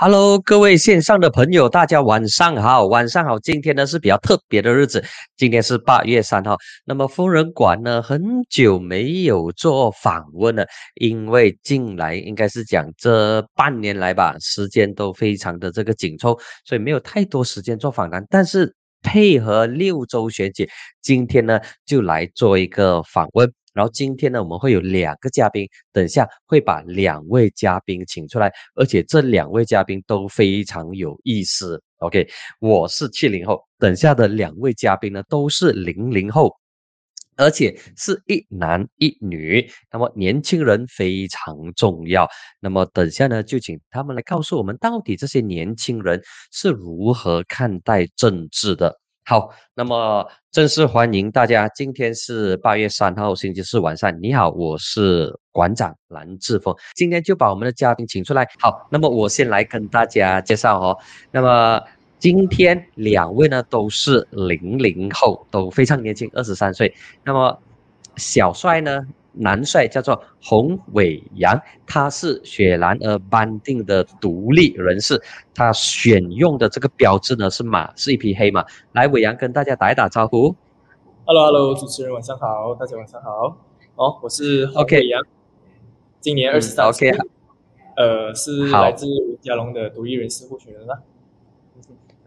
Hello，各位线上的朋友，大家晚上好，晚上好。今天呢是比较特别的日子，今天是八月三号。那么疯人馆呢，很久没有做访问了，因为近来应该是讲这半年来吧，时间都非常的这个紧凑，所以没有太多时间做访谈。但是配合六周学姐，今天呢就来做一个访问。然后今天呢，我们会有两个嘉宾，等一下会把两位嘉宾请出来，而且这两位嘉宾都非常有意思。OK，我是七零后，等下的两位嘉宾呢都是零零后，而且是一男一女。那么年轻人非常重要。那么等下呢，就请他们来告诉我们，到底这些年轻人是如何看待政治的。好，那么正式欢迎大家。今天是八月三号，星期四晚上。你好，我是馆长蓝志峰。今天就把我们的嘉宾请出来。好，那么我先来跟大家介绍哦。那么今天两位呢都是零零后，都非常年轻，二十三岁。那么小帅呢？男帅叫做洪伟阳，他是雪兰莪班定的独立人士，他选用的这个标志呢是马，是一匹黑马。来，伟阳跟大家打一打招呼。Hello，Hello，主持人晚上好，大家晚上好。哦，我是洪伟阳，今年二十三岁，呃，是来自嘉龙的独立人士候选人啦。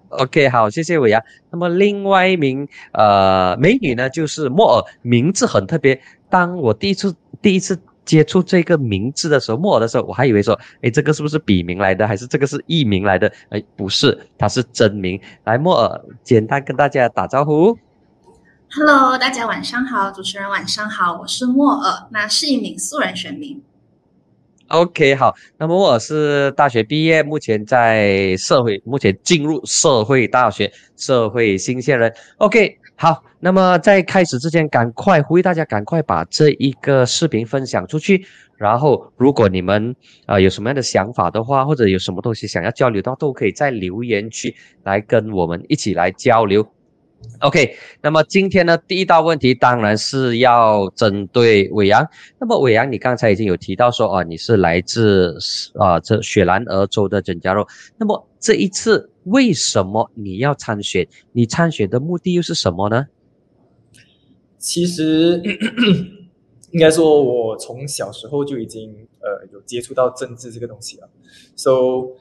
OK，好，谢谢伟阳。那么另外一名呃美女呢，就是莫尔，名字很特别。当我第一次第一次接触这个名字的时候，莫尔的时候，我还以为说，哎，这个是不是笔名来的，还是这个是艺名来的？哎，不是，它是真名。来，莫尔，简单跟大家打招呼。Hello，大家晚上好，主持人晚上好，我是莫尔，那是一名素人选民。OK，好，那么我是大学毕业，目前在社会，目前进入社会大学，社会新鲜人。OK，好，那么在开始之前，赶快呼吁大家赶快把这一个视频分享出去。然后，如果你们啊有什么样的想法的话，或者有什么东西想要交流的话，都可以在留言区来跟我们一起来交流。OK，那么今天呢，第一道问题当然是要针对伟阳。那么伟阳，你刚才已经有提到说啊，你是来自啊这雪兰莪州的整家肉。那么这一次为什么你要参选？你参选的目的又是什么呢？其实 应该说，我从小时候就已经呃有接触到政治这个东西了。So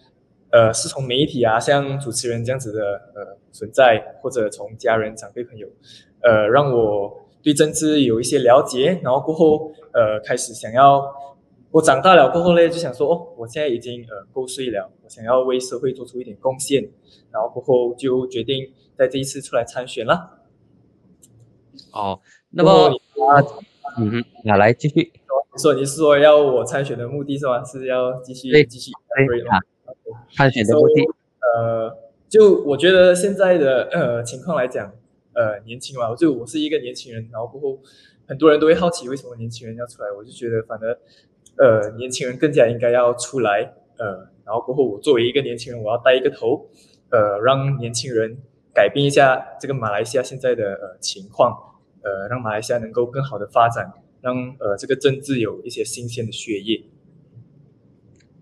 呃，是从媒体啊，像主持人这样子的呃存在，或者从家人、长辈、朋友，呃，让我对政治有一些了解，然后过后呃开始想要，我长大了过后呢，就想说哦，我现在已经呃够岁了，我想要为社会做出一点贡献，然后过后就决定在这一次出来参选了。哦，那么啊，嗯，那来继续说，你是说要我参选的目的是吗？是要继续继续对吗？参选的目的，呃，就我觉得现在的呃情况来讲，呃，年轻嘛，就我是一个年轻人，然后过后很多人都会好奇为什么年轻人要出来，我就觉得反而呃年轻人更加应该要出来，呃，然后过后我作为一个年轻人，我要带一个头，呃，让年轻人改变一下这个马来西亚现在的呃情况，呃，让马来西亚能够更好的发展，让呃这个政治有一些新鲜的血液。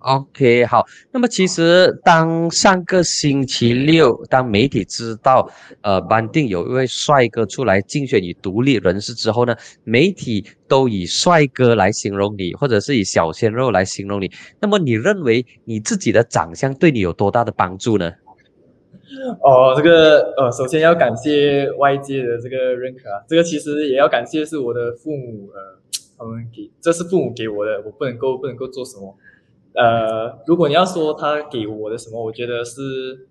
OK，好。那么其实当上个星期六，当媒体知道，呃，班定有一位帅哥出来竞选以独立人士之后呢，媒体都以帅哥来形容你，或者是以小鲜肉来形容你。那么你认为你自己的长相对你有多大的帮助呢？哦，这个呃，首先要感谢外界的这个认可啊，这个其实也要感谢是我的父母，呃，他们给，这是父母给我的，我不能够不能够做什么。呃，如果你要说他给我的什么，我觉得是，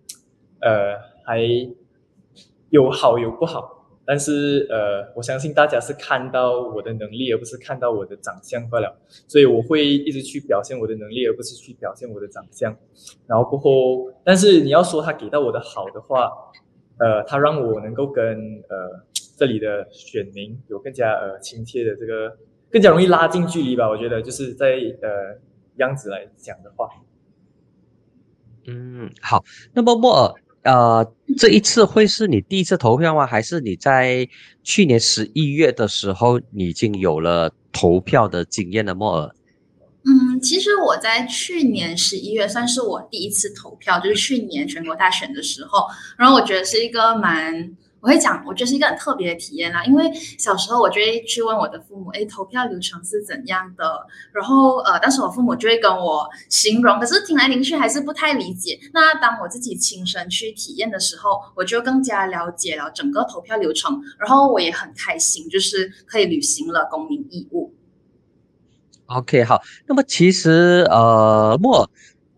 呃，还有好有不好。但是呃，我相信大家是看到我的能力，而不是看到我的长相罢了。所以我会一直去表现我的能力，而不是去表现我的长相。然后过后，但是你要说他给到我的好的话，呃，他让我能够跟呃这里的选民有更加呃亲切的这个，更加容易拉近距离吧。我觉得就是在呃。样子来讲的话，嗯，好。那么莫尔，呃，这一次会是你第一次投票吗？还是你在去年十一月的时候，你已经有了投票的经验的莫尔？嗯，嗯，其实我在去年十一月算是我第一次投票，就是去年全国大选的时候，然后我觉得是一个蛮。我会讲，我觉得是一个很特别的体验啦。因为小时候我就会去问我的父母，哎，投票流程是怎样的？然后呃，当时我父母就会跟我形容，可是听来听去还是不太理解。那当我自己亲身去体验的时候，我就更加了解了整个投票流程，然后我也很开心，就是可以履行了公民义务。OK，好，那么其实呃，莫。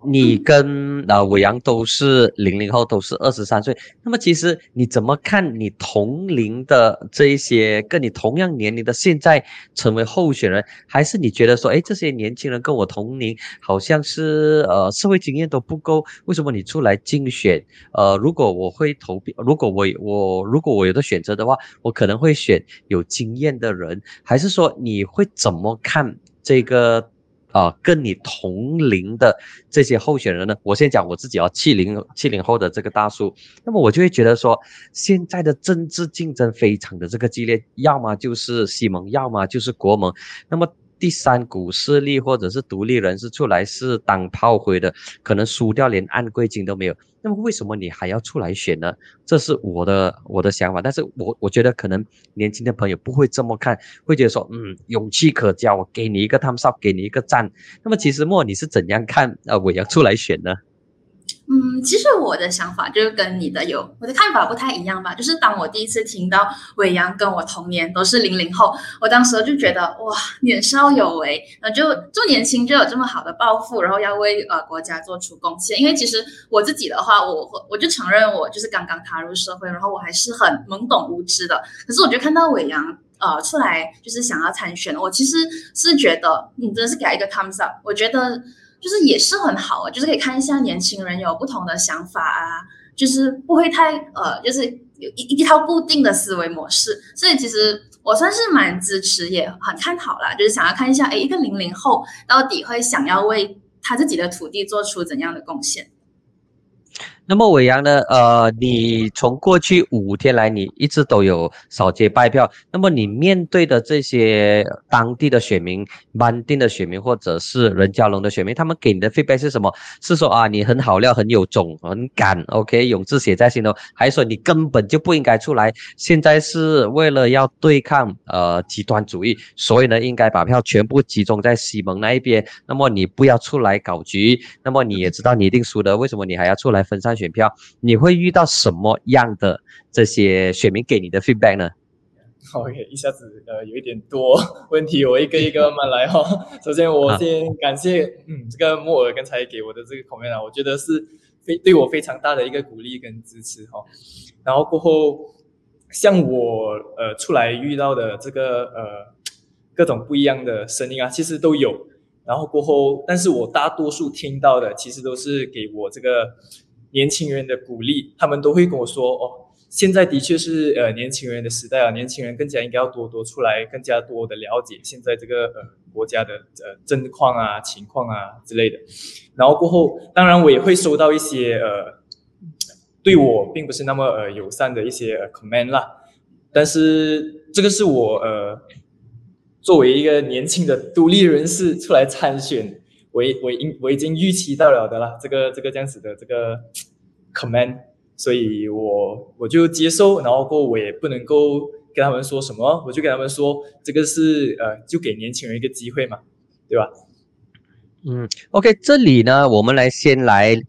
你跟呃伟阳都是零零后，都是二十三岁。那么其实你怎么看你同龄的这一些跟你同样年龄的现在成为候选人，还是你觉得说，哎，这些年轻人跟我同龄，好像是呃社会经验都不够，为什么你出来竞选？呃，如果我会投票，如果我我如果我有的选择的话，我可能会选有经验的人，还是说你会怎么看这个？啊，跟你同龄的这些候选人呢，我先讲我自己啊，七零七零后的这个大叔，那么我就会觉得说，现在的政治竞争非常的这个激烈，要么就是西蒙，要么就是国盟，那么。第三股势力或者是独立人士出来是当炮灰的，可能输掉连按贵金都没有。那么为什么你还要出来选呢？这是我的我的想法。但是我我觉得可能年轻的朋友不会这么看，会觉得说，嗯，勇气可嘉，我给你一个 t h u m s up，给你一个赞。那么其实莫你是怎样看呃我要出来选呢？嗯，其实我的想法就是跟你的有我的看法不太一样吧。就是当我第一次听到伟阳跟我同年都是零零后，我当时就觉得哇，年少有为，那就这么年轻就有这么好的抱负，然后要为呃国家做出贡献。因为其实我自己的话，我我就承认我就是刚刚踏入社会，然后我还是很懵懂无知的。可是我就看到伟阳呃出来就是想要参选，我其实是觉得你真的是给他一个 thumbs up。我觉得。就是也是很好啊，就是可以看一下年轻人有不同的想法啊，就是不会太呃，就是有一一套固定的思维模式，所以其实我算是蛮支持，也很看好啦，就是想要看一下，哎，一个零零后到底会想要为他自己的土地做出怎样的贡献。那么伟阳呢？呃，你从过去五天来，你一直都有扫街拜票。那么你面对的这些当地的选民、班定的选民，或者是任嘉龙的选民，他们给你的 feedback 是什么？是说啊，你很好料，很有种，很敢，OK，勇字写在心头，还是说你根本就不应该出来？现在是为了要对抗呃极端主义，所以呢，应该把票全部集中在西蒙那一边。那么你不要出来搞局。那么你也知道你一定输的，为什么你还要出来分散？选票你会遇到什么样的这些选民给你的 feedback 呢？OK，一下子呃有一点多 问题，我一个一个慢慢来哈。首先我先感谢嗯这个莫尔刚才给我的这个 comment 啊，我觉得是非对我非常大的一个鼓励跟支持哈。然后过后像我呃出来遇到的这个呃各种不一样的声音啊，其实都有。然后过后，但是我大多数听到的其实都是给我这个。年轻人的鼓励，他们都会跟我说：“哦，现在的确是呃年轻人的时代啊，年轻人更加应该要多多出来，更加多的了解现在这个呃国家的呃政况啊、情况啊之类的。”然后过后，当然我也会收到一些呃对我并不是那么呃友善的一些 comment 啦。但是这个是我呃作为一个年轻的独立人士出来参选。我我应我已经预期到了的啦，这个这个这样子的这个 command，所以我我就接受，然后过我也不能够跟他们说什么，我就跟他们说，这个是呃，就给年轻人一个机会嘛，对吧？嗯，OK，这里呢，我们来先来。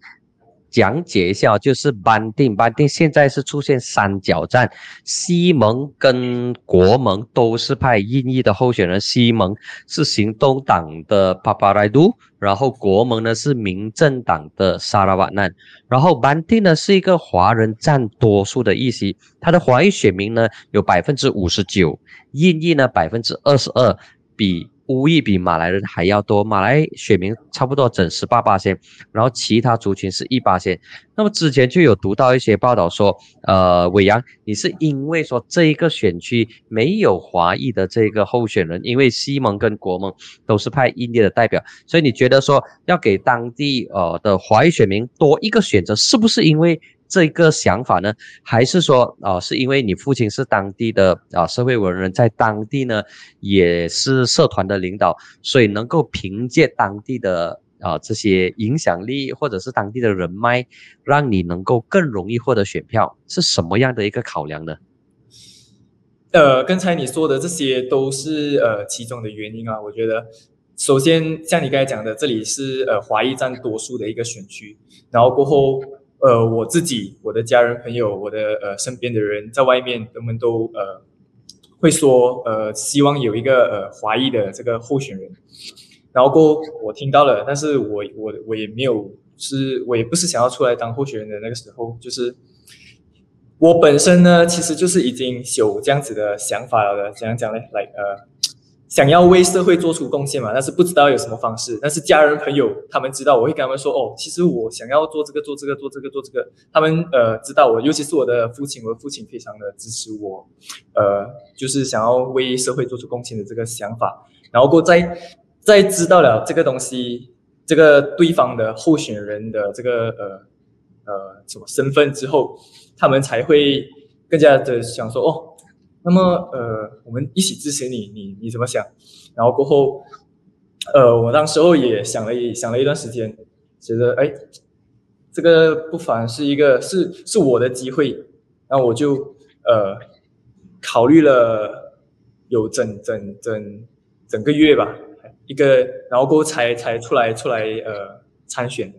讲解一下，就是班定，班定现在是出现三角战，西蒙跟国盟都是派印裔的候选人，西蒙是行动党的帕帕莱杜，然后国盟呢是民政党的萨拉瓦难，然后班定呢是一个华人占多数的议席，他的华裔选民呢有百分之五十九，印裔呢百分之二十二，比。乌裔比马来人还要多，马来选民差不多整十八八千，然后其他族群是一八千。那么之前就有读到一些报道说，呃，伟阳，你是因为说这一个选区没有华裔的这个候选人，因为西蒙跟国盟都是派印尼的代表，所以你觉得说要给当地呃的华裔选民多一个选择，是不是因为？这个想法呢，还是说啊，是因为你父亲是当地的啊社会文人，在当地呢也是社团的领导，所以能够凭借当地的啊这些影响力或者是当地的人脉，让你能够更容易获得选票，是什么样的一个考量呢？呃，刚才你说的这些都是呃其中的原因啊。我觉得，首先像你刚才讲的，这里是呃华裔占多数的一个选区，然后过后。呃，我自己、我的家人、朋友、我的呃身边的人，在外面，他们都呃会说，呃，希望有一个呃华裔的这个候选人。然后过我听到了，但是我我我也没有，是我也不是想要出来当候选人的那个时候，就是我本身呢，其实就是已经有这样子的想法了的，怎样讲呢？来呃。想要为社会做出贡献嘛，但是不知道有什么方式。但是家人朋友他们知道，我会跟他们说哦，其实我想要做这个做这个做这个做这个。他们呃知道我，尤其是我的父亲，我的父亲非常的支持我，呃，就是想要为社会做出贡献的这个想法。然后过在在知道了这个东西，这个对方的候选人的这个呃呃什么身份之后，他们才会更加的想说哦。那么，呃，我们一起支持你，你你怎么想？然后过后，呃，我当时候也想了一想了一段时间，觉得哎，这个不凡是一个是是我的机会，然后我就呃考虑了有整整整整个月吧，一个，然后过后才才出来出来呃参选。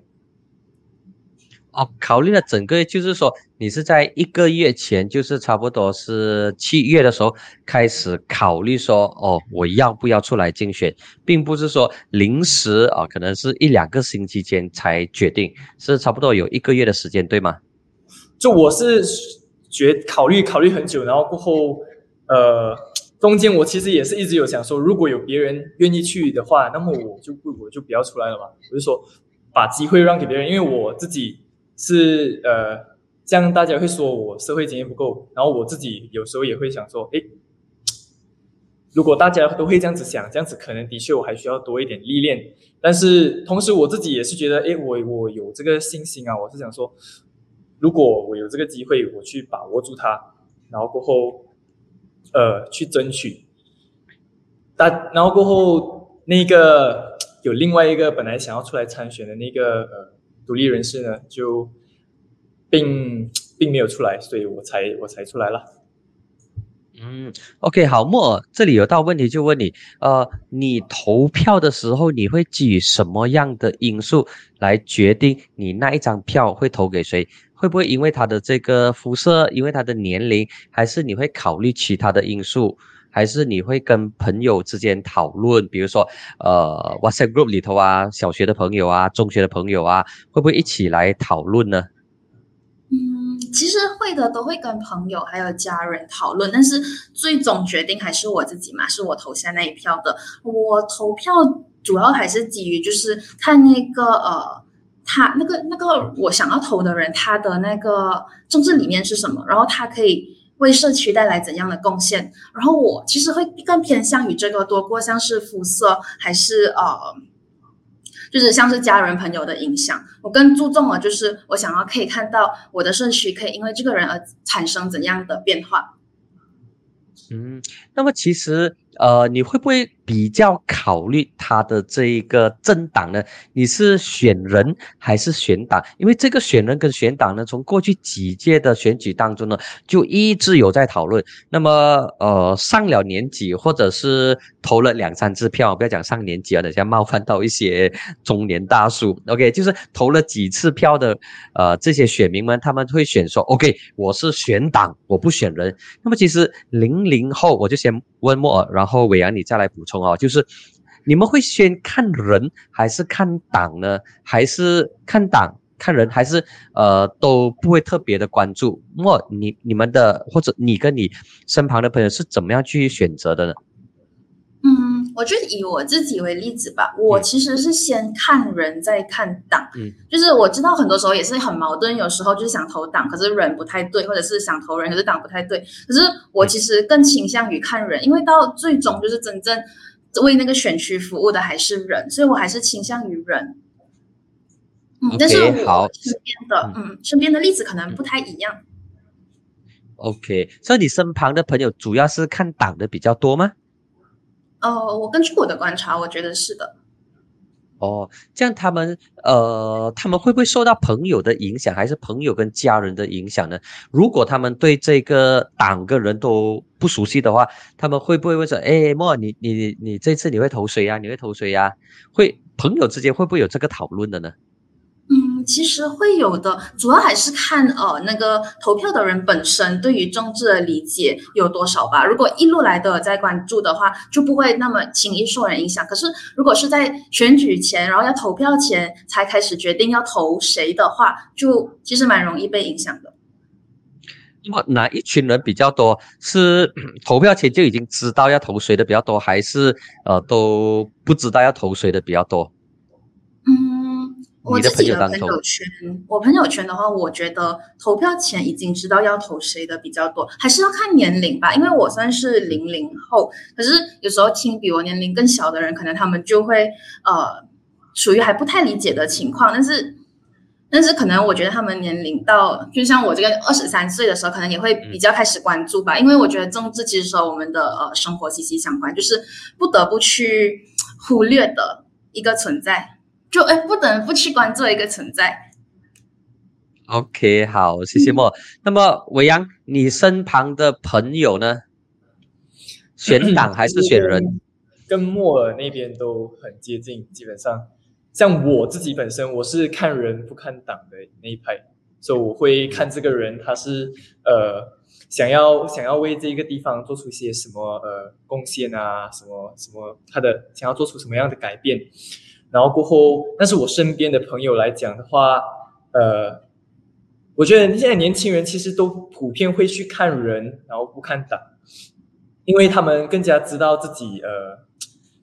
哦，考虑了整个，就是说你是在一个月前，就是差不多是七月的时候开始考虑说，哦，我要不要出来竞选，并不是说临时啊，可能是一两个星期间才决定，是差不多有一个月的时间，对吗？就我是觉考虑考虑很久，然后过后，呃，中间我其实也是一直有想说，如果有别人愿意去的话，那么我就不我就不要出来了嘛，我就说把机会让给别人，因为我自己。是呃，这样大家会说我社会经验不够，然后我自己有时候也会想说，哎，如果大家都会这样子想，这样子可能的确我还需要多一点历练。但是同时我自己也是觉得，哎，我我有这个信心啊，我是想说，如果我有这个机会，我去把握住它，然后过后，呃，去争取。但然后过后，那个有另外一个本来想要出来参选的那个呃。独立人士呢，就并并没有出来，所以我才我才出来了。嗯，OK，好，莫尔，这里有道问题就问你，呃，你投票的时候，你会基于什么样的因素来决定你那一张票会投给谁？会不会因为他的这个肤色，因为他的年龄，还是你会考虑其他的因素？还是你会跟朋友之间讨论，比如说，呃，WhatsApp group 里头啊，小学的朋友啊，中学的朋友啊，会不会一起来讨论呢？嗯，其实会的，都会跟朋友还有家人讨论，但是最终决定还是我自己嘛，是我投下那一票的。我投票主要还是基于就是看那个呃，他那个那个我想要投的人，他的那个政治理念是什么，然后他可以。为社区带来怎样的贡献？然后我其实会更偏向于这个多过像是肤色，还是呃，就是像是家人朋友的影响。我更注重了，就是我想要可以看到我的社区可以因为这个人而产生怎样的变化。嗯，那么其实。呃，你会不会比较考虑他的这一个政党呢？你是选人还是选党？因为这个选人跟选党呢，从过去几届的选举当中呢，就一直有在讨论。那么，呃，上了年纪或者是投了两三次票，不要讲上年纪啊，等下冒犯到一些中年大叔。OK，就是投了几次票的，呃，这些选民们他们会选说，OK，我是选党，我不选人。那么，其实零零后，我就先问莫尔，然后后伟阳，你再来补充哦，就是你们会先看人还是看党呢？还是看党看人，还是呃都不会特别的关注？莫，你你们的或者你跟你身旁的朋友是怎么样去选择的呢？我就以我自己为例子吧，我其实是先看人再看党，嗯，就是我知道很多时候也是很矛盾，有时候就是想投党，可是人不太对，或者是想投人，可是党不太对。可是我其实更倾向于看人，因为到最终就是真正为那个选区服务的还是人，所以我还是倾向于人。嗯，但是好我身边的嗯身边的例子可能不太一样。OK，所以你身旁的朋友主要是看党的比较多吗？呃，我根据我的观察，我觉得是的。哦，这样他们呃，他们会不会受到朋友的影响，还是朋友跟家人的影响呢？如果他们对这个党个人都不熟悉的话，他们会不会问说：“哎，莫，你你你你这次你会投谁呀？你会投谁呀？”会朋友之间会不会有这个讨论的呢？其实会有的，主要还是看呃那个投票的人本身对于政治的理解有多少吧。如果一路来都有在关注的话，就不会那么轻易受人影响。可是如果是在选举前，然后要投票前才开始决定要投谁的话，就其实蛮容易被影响的。那么哪一群人比较多？是投票前就已经知道要投谁的比较多，还是呃都不知道要投谁的比较多？嗯，我自己的朋友圈，我朋友圈的话，我觉得投票前已经知道要投谁的比较多，还是要看年龄吧。因为我算是零零后，可是有时候听比我年龄更小的人，可能他们就会呃属于还不太理解的情况，但是。但是可能我觉得他们年龄到，就像我这个二十三岁的时候，可能也会比较开始关注吧，因为我觉得政治其实和我们的呃生活息息相关，就是不得不去忽略的一个存在。就哎，不得不去关注一个存在。OK，好，谢谢莫。那么伟阳，你身旁的朋友呢？选党还是选人？跟莫尔那边都很接近，基本上像我自己本身，我是看人不看党的那一派，所以我会看这个人他是呃想要想要为这个地方做出一些什么呃贡献啊，什么什么他的想要做出什么样的改变，然后过后，但是我身边的朋友来讲的话，呃，我觉得现在年轻人其实都普遍会去看人，然后不看党。因为他们更加知道自己呃，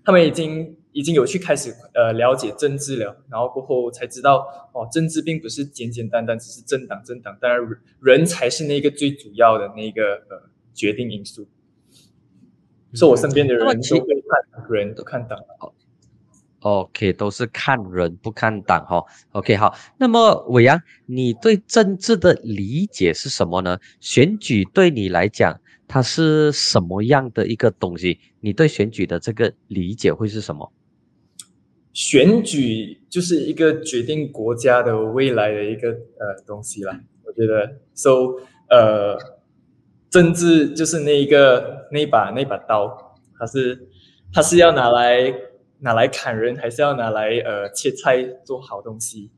他们已经已经有去开始呃了解政治了，然后过后才知道哦，政治并不是简简单单只是政党政党，当然人才是那个最主要的那个呃决定因素。所以我身边的人都会看人，都看党。OK，都是看人不看党哈、OK，好。那么伟阳，你对政治的理解是什么呢？选举对你来讲，它是什么样的一个东西？你对选举的这个理解会是什么？选举就是一个决定国家的未来的一个呃东西啦。我觉得，so 呃，政治就是那一个那把那把刀，它是它是要拿来拿来砍人，还是要拿来呃切菜做好东西？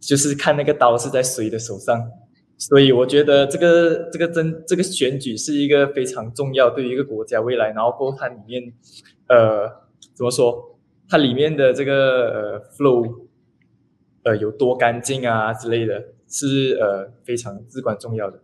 就是看那个刀是在谁的手上。所以我觉得这个这个真这个选举是一个非常重要对于一个国家未来，然后包括它里面呃怎么说？它里面的这个呃 flow，呃有多干净啊之类的，是呃非常至关重要的。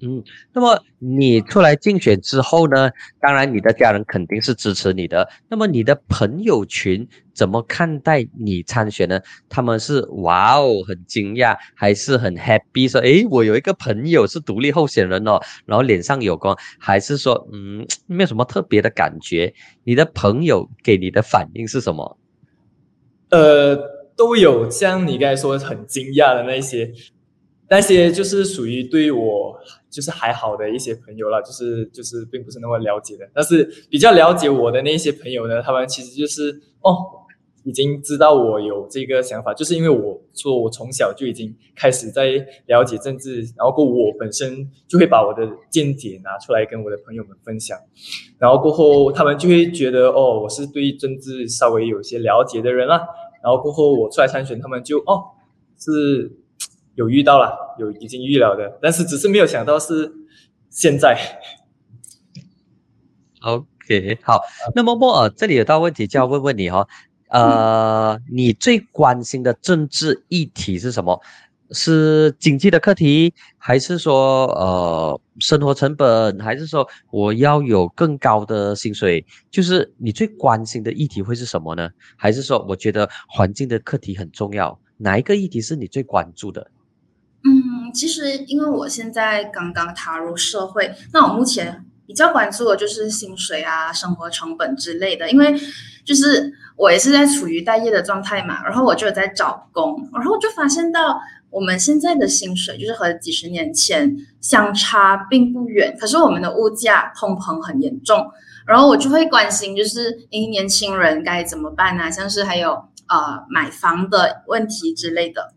嗯，那么你出来竞选之后呢？当然，你的家人肯定是支持你的。那么你的朋友群怎么看待你参选呢？他们是哇哦很惊讶，还是很 happy 说，诶，我有一个朋友是独立候选人哦，然后脸上有光，还是说，嗯，没有什么特别的感觉？你的朋友给你的反应是什么？呃，都有像你刚才说很惊讶的那些，那些就是属于对我就是还好的一些朋友啦，就是就是并不是那么了解的，但是比较了解我的那些朋友呢，他们其实就是哦，已经知道我有这个想法，就是因为我说我从小就已经开始在了解政治，然后过我本身就会把我的见解拿出来跟我的朋友们分享，然后过后他们就会觉得哦，我是对政治稍微有些了解的人啦。然后过后我出来参选，他们就哦是有遇到了，有已经遇了的，但是只是没有想到是现在。OK，好，那么莫尔这里有道问题就要问问你哈、哦，呃，你最关心的政治议题是什么？是经济的课题，还是说呃生活成本，还是说我要有更高的薪水？就是你最关心的议题会是什么呢？还是说我觉得环境的课题很重要？哪一个议题是你最关注的？其实因为我现在刚刚踏入社会，那我目前比较关注的就是薪水啊、生活成本之类的，因为就是我也是在处于待业的状态嘛，然后我就有在找工，然后就发现到。我们现在的薪水就是和几十年前相差并不远，可是我们的物价通膨很严重，然后我就会关心，就是诶，年轻人该怎么办呢？像是还有呃买房的问题之类的。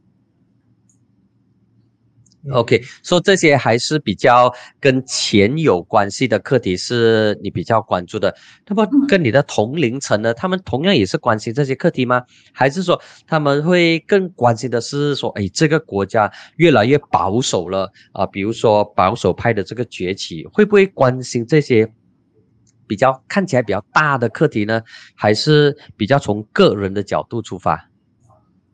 OK，说这些还是比较跟钱有关系的课题，是你比较关注的。那么跟你的同龄层呢，他们同样也是关心这些课题吗？还是说他们会更关心的是说，哎，这个国家越来越保守了啊？比如说保守派的这个崛起，会不会关心这些比较看起来比较大的课题呢？还是比较从个人的角度出发？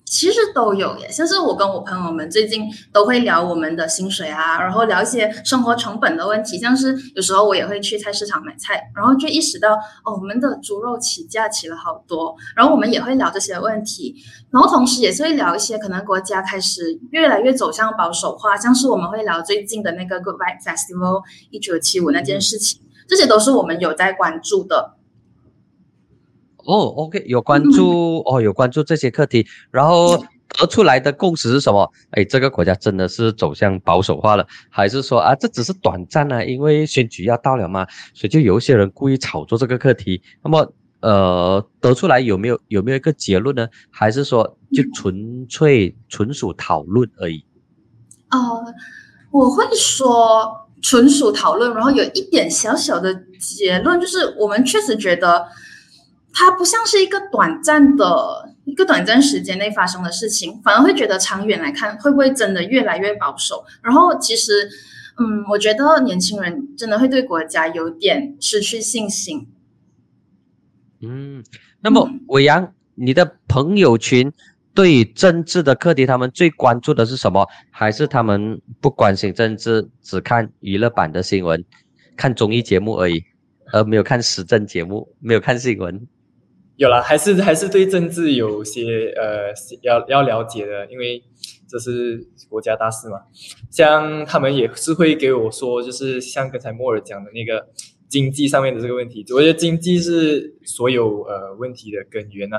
其实都有耶，像是我跟我朋友们最近都会聊我们的薪水啊，然后聊一些生活成本的问题，像是有时候我也会去菜市场买菜，然后就意识到哦，我们的猪肉起价起了好多，然后我们也会聊这些问题，然后同时也是会聊一些可能国家开始越来越走向保守化，像是我们会聊最近的那个 Goodbye Festival 一九七五那件事情，这些都是我们有在关注的。哦，OK，有关注 哦，有关注这些课题，然后 得出来的共识是什么？哎，这个国家真的是走向保守化了，还是说啊，这只是短暂啊？因为选举要到了嘛，所以就有一些人故意炒作这个课题。那么，呃，得出来有没有有没有一个结论呢？还是说就纯粹纯属讨论而已？呃，我会说纯属讨论，然后有一点小小的结论，就是我们确实觉得。它不像是一个短暂的一个短暂时间内发生的事情，反而会觉得长远来看会不会真的越来越保守？然后其实，嗯，我觉得年轻人真的会对国家有点失去信心。嗯，那么伟阳，你的朋友群对政治的课题，他们最关注的是什么？还是他们不关心政治，只看娱乐版的新闻，看综艺节目而已，而没有看时政节目，没有看新闻？有了，还是还是对政治有些呃要要了解的，因为这是国家大事嘛。像他们也是会给我说，就是像刚才莫尔讲的那个经济上面的这个问题，我觉得经济是所有呃问题的根源呐。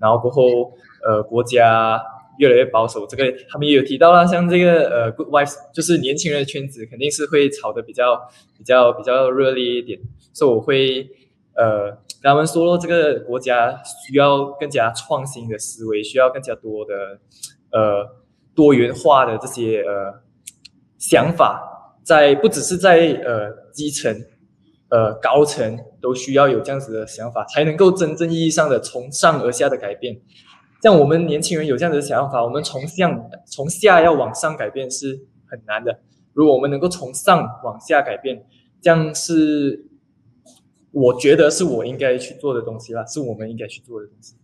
然后过后呃国家越来越保守，这个他们也有提到啦，像这个呃 good wife，就是年轻人的圈子肯定是会炒的比较比较比较热烈一点，所以我会呃。他们说，这个国家需要更加创新的思维，需要更加多的呃多元化的这些呃想法，在不只是在呃基层，呃高层都需要有这样子的想法，才能够真正意义上的从上而下的改变。像我们年轻人有这样子的想法，我们从向从下要往上改变是很难的。如果我们能够从上往下改变，这样是。我觉得是我应该去做的东西啦，是我们应该去做的东西。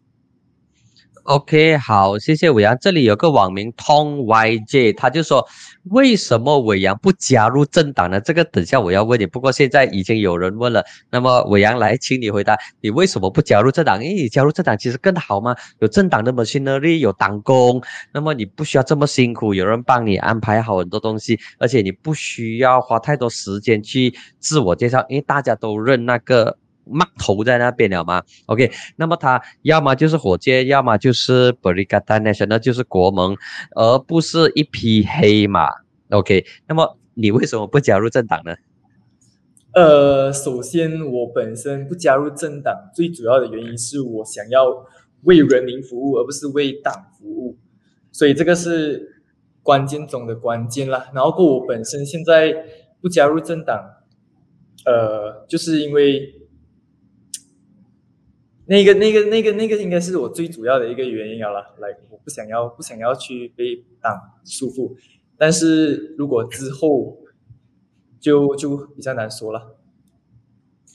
OK，好，谢谢伟阳。这里有个网名 Tom YJ，他就说：为什么伟阳不加入政党呢？这个等下我要问你。不过现在已经有人问了，那么伟阳来，请你回答：你为什么不加入政党？因为你加入政党其实更好嘛，有政党的 machinery，有党工，那么你不需要这么辛苦，有人帮你安排好很多东西，而且你不需要花太多时间去自我介绍，因为大家都认那个。码头在那边了吗？OK，那么他要么就是火箭，要么就是 Berikatan Nasional，就是国盟，而不是一匹黑马。OK，那么你为什么不加入政党呢？呃，首先我本身不加入政党，最主要的原因是我想要为人民服务，而不是为党服务，所以这个是关键中的关键啦。然后我本身现在不加入政党，呃，就是因为。那个、那个、那个、那个，应该是我最主要的一个原因好了。来，我不想要，不想要去被党束缚。但是如果之后，就就比较难说了。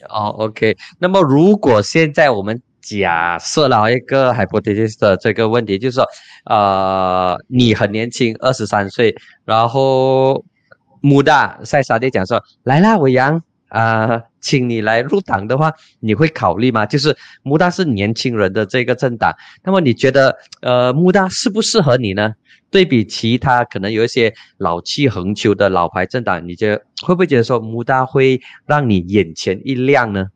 哦，OK。那么如果现在我们假设了一个 hypothesis 的这个问题，就是说，呃，你很年轻，二十三岁，然后穆大塞沙地讲说，来啦，伟阳啊，请你来入党的话，你会考虑吗？就是穆大是年轻人的这个政党，那么你觉得，呃，穆大适不适合你呢？对比其他可能有一些老气横秋的老牌政党，你觉得会不会觉得说穆大会让你眼前一亮呢？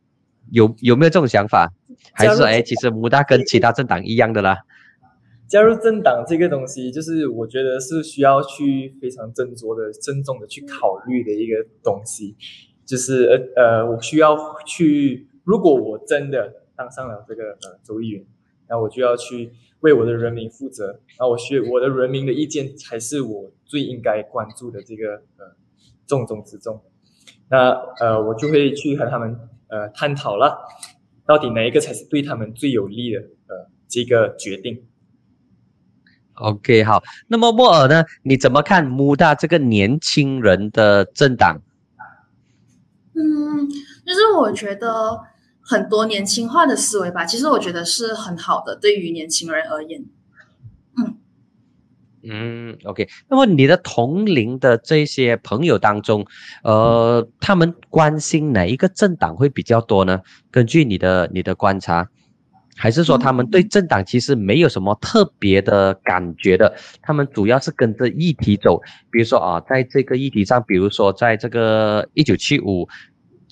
有有没有这种想法？还是说，哎，其实穆大跟其他政党一样的啦？加入政党这个东西，就是我觉得是需要去非常斟酌的、慎重的去考虑的一个东西。就是呃呃，我需要去，如果我真的当上了这个呃州议员，那我就要去。为我的人民负责，那我需我的人民的意见才是我最应该关注的这个呃重中之重。那呃我就会去和他们呃探讨了，到底哪一个才是对他们最有利的呃这个决定。OK，好，那么莫尔呢？你怎么看穆大这个年轻人的政党？嗯，就是我觉得。很多年轻化的思维吧，其实我觉得是很好的，对于年轻人而言。嗯嗯，OK。那么你的同龄的这些朋友当中，呃，他们关心哪一个政党会比较多呢？根据你的你的观察，还是说他们对政党其实没有什么特别的感觉的？他们主要是跟着议题走。比如说啊，在这个议题上，比如说在这个一九七五。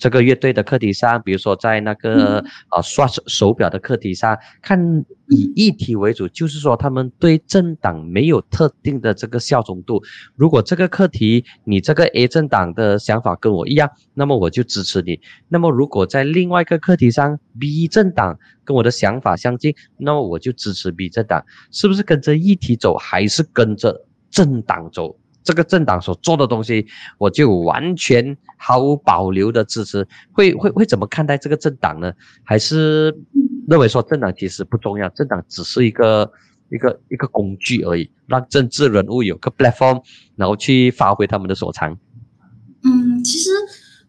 这个乐队的课题上，比如说在那个啊刷手表的课题上，看以议题为主，就是说他们对政党没有特定的这个效忠度。如果这个课题你这个 A 政党的想法跟我一样，那么我就支持你。那么如果在另外一个课题上，B 政党跟我的想法相近，那么我就支持 B 政党。是不是跟着议题走，还是跟着政党走？这个政党所做的东西，我就完全毫无保留的支持。会会会怎么看待这个政党呢？还是认为说政党其实不重要，政党只是一个一个一个工具而已，让政治人物有个 platform，然后去发挥他们的所长。嗯，其实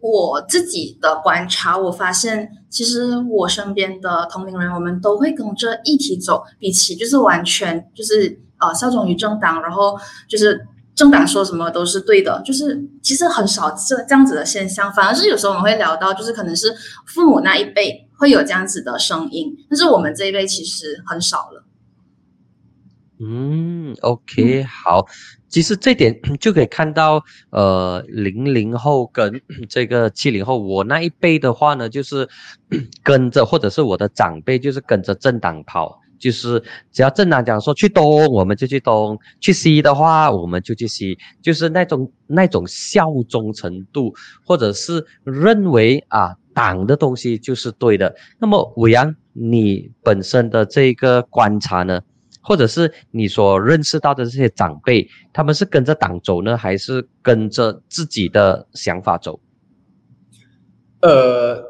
我自己的观察，我发现其实我身边的同龄人，我们都会跟着议题走，比起就是完全就是呃效忠于政党，然后就是。政党说什么都是对的，就是其实很少这这样子的现象，反而是有时候我们会聊到，就是可能是父母那一辈会有这样子的声音，但是我们这一辈其实很少了。嗯，OK，好，其实这点 就可以看到，呃，零零后跟 这个七零后，我那一辈的话呢，就是 跟着或者是我的长辈，就是跟着政党跑。就是只要政党讲说去东，我们就去东；去西的话，我们就去西。就是那种那种效忠程度，或者是认为啊党的东西就是对的。那么伟阳，你本身的这个观察呢，或者是你所认识到的这些长辈，他们是跟着党走呢，还是跟着自己的想法走？呃，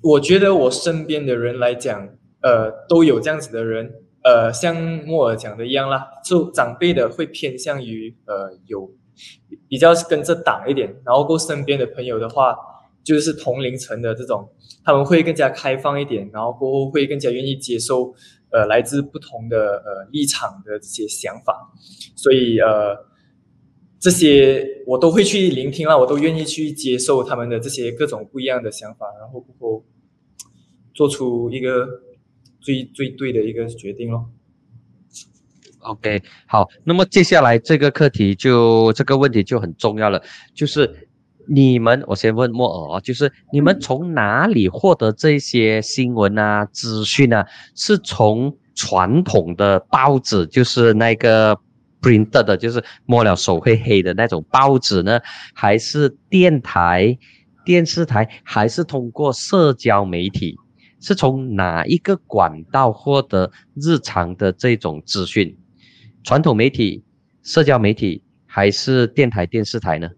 我觉得我身边的人来讲。呃，都有这样子的人，呃，像莫尔讲的一样啦，就长辈的会偏向于呃有比较跟着党一点，然后过身边的朋友的话，就是同龄层的这种，他们会更加开放一点，然后过后会更加愿意接受呃来自不同的呃立场的这些想法，所以呃这些我都会去聆听啦，我都愿意去接受他们的这些各种不一样的想法，然后过后做出一个。最最对的一个决定咯。OK，好，那么接下来这个课题就这个问题就很重要了，就是你们，我先问莫尔啊，就是你们从哪里获得这些新闻啊、资讯啊？是从传统的报纸，就是那个 printed 的，就是摸了手会黑的那种报纸呢，还是电台、电视台，还是通过社交媒体？是从哪一个管道获得日常的这种资讯？传统媒体、社交媒体还是电台、电视台呢？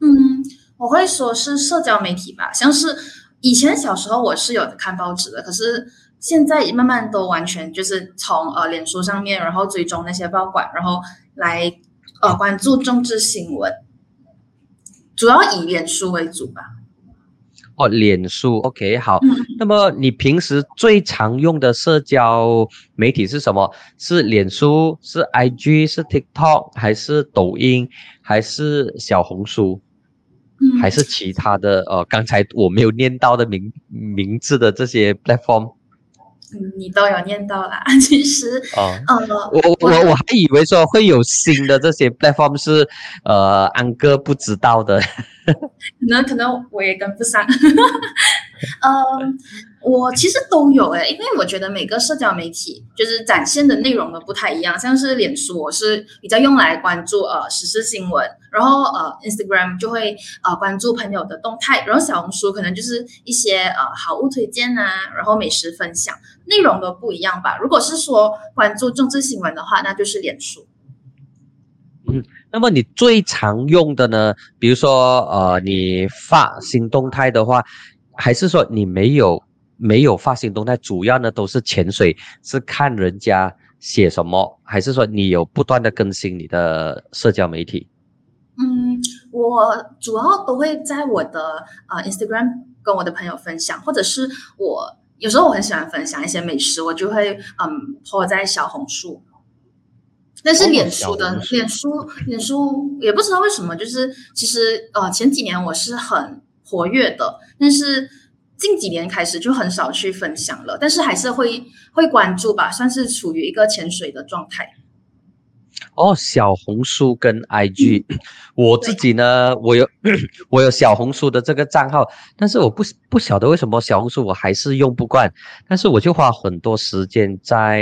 嗯，我会说是社交媒体吧。像是以前小时候我是有看报纸的，可是现在慢慢都完全就是从呃脸书上面，然后追踪那些报馆，然后来呃关注政治新闻，主要以脸书为主吧。哦，脸书，OK，好。嗯那么你平时最常用的社交媒体是什么？是脸书，是 IG，是 TikTok，还是抖音，还是小红书，嗯，还是其他的？呃，刚才我没有念到的名名字的这些 platform 嗯你都有念到啦。其实，哦。呃，我我我我还以为说会有新的这些 platform 是呃安哥不知道的。可能可能我也跟不上。嗯，我其实都有诶，因为我觉得每个社交媒体就是展现的内容都不太一样。像是脸书，我是比较用来关注呃时事新闻，然后呃 Instagram 就会呃关注朋友的动态，然后小红书可能就是一些呃好物推荐啊，然后美食分享，内容都不一样吧。如果是说关注政治新闻的话，那就是脸书。嗯那么你最常用的呢？比如说，呃，你发新动态的话，还是说你没有没有发新动态，主要呢都是潜水，是看人家写什么，还是说你有不断的更新你的社交媒体？嗯，我主要都会在我的呃 Instagram 跟我的朋友分享，或者是我有时候我很喜欢分享一些美食，我就会嗯 po 在小红书。但是哦脸书的、脸书脸书也不知道为什么，就是其实呃前几年我是很活跃的，但是近几年开始就很少去分享了，但是还是会会关注吧，算是处于一个潜水的状态。哦，小红书跟 IG，、我自己呢，我有 我有小红书的这个账号，但是我不不晓得为什么小红书我还是用不惯，但是我就花很多时间在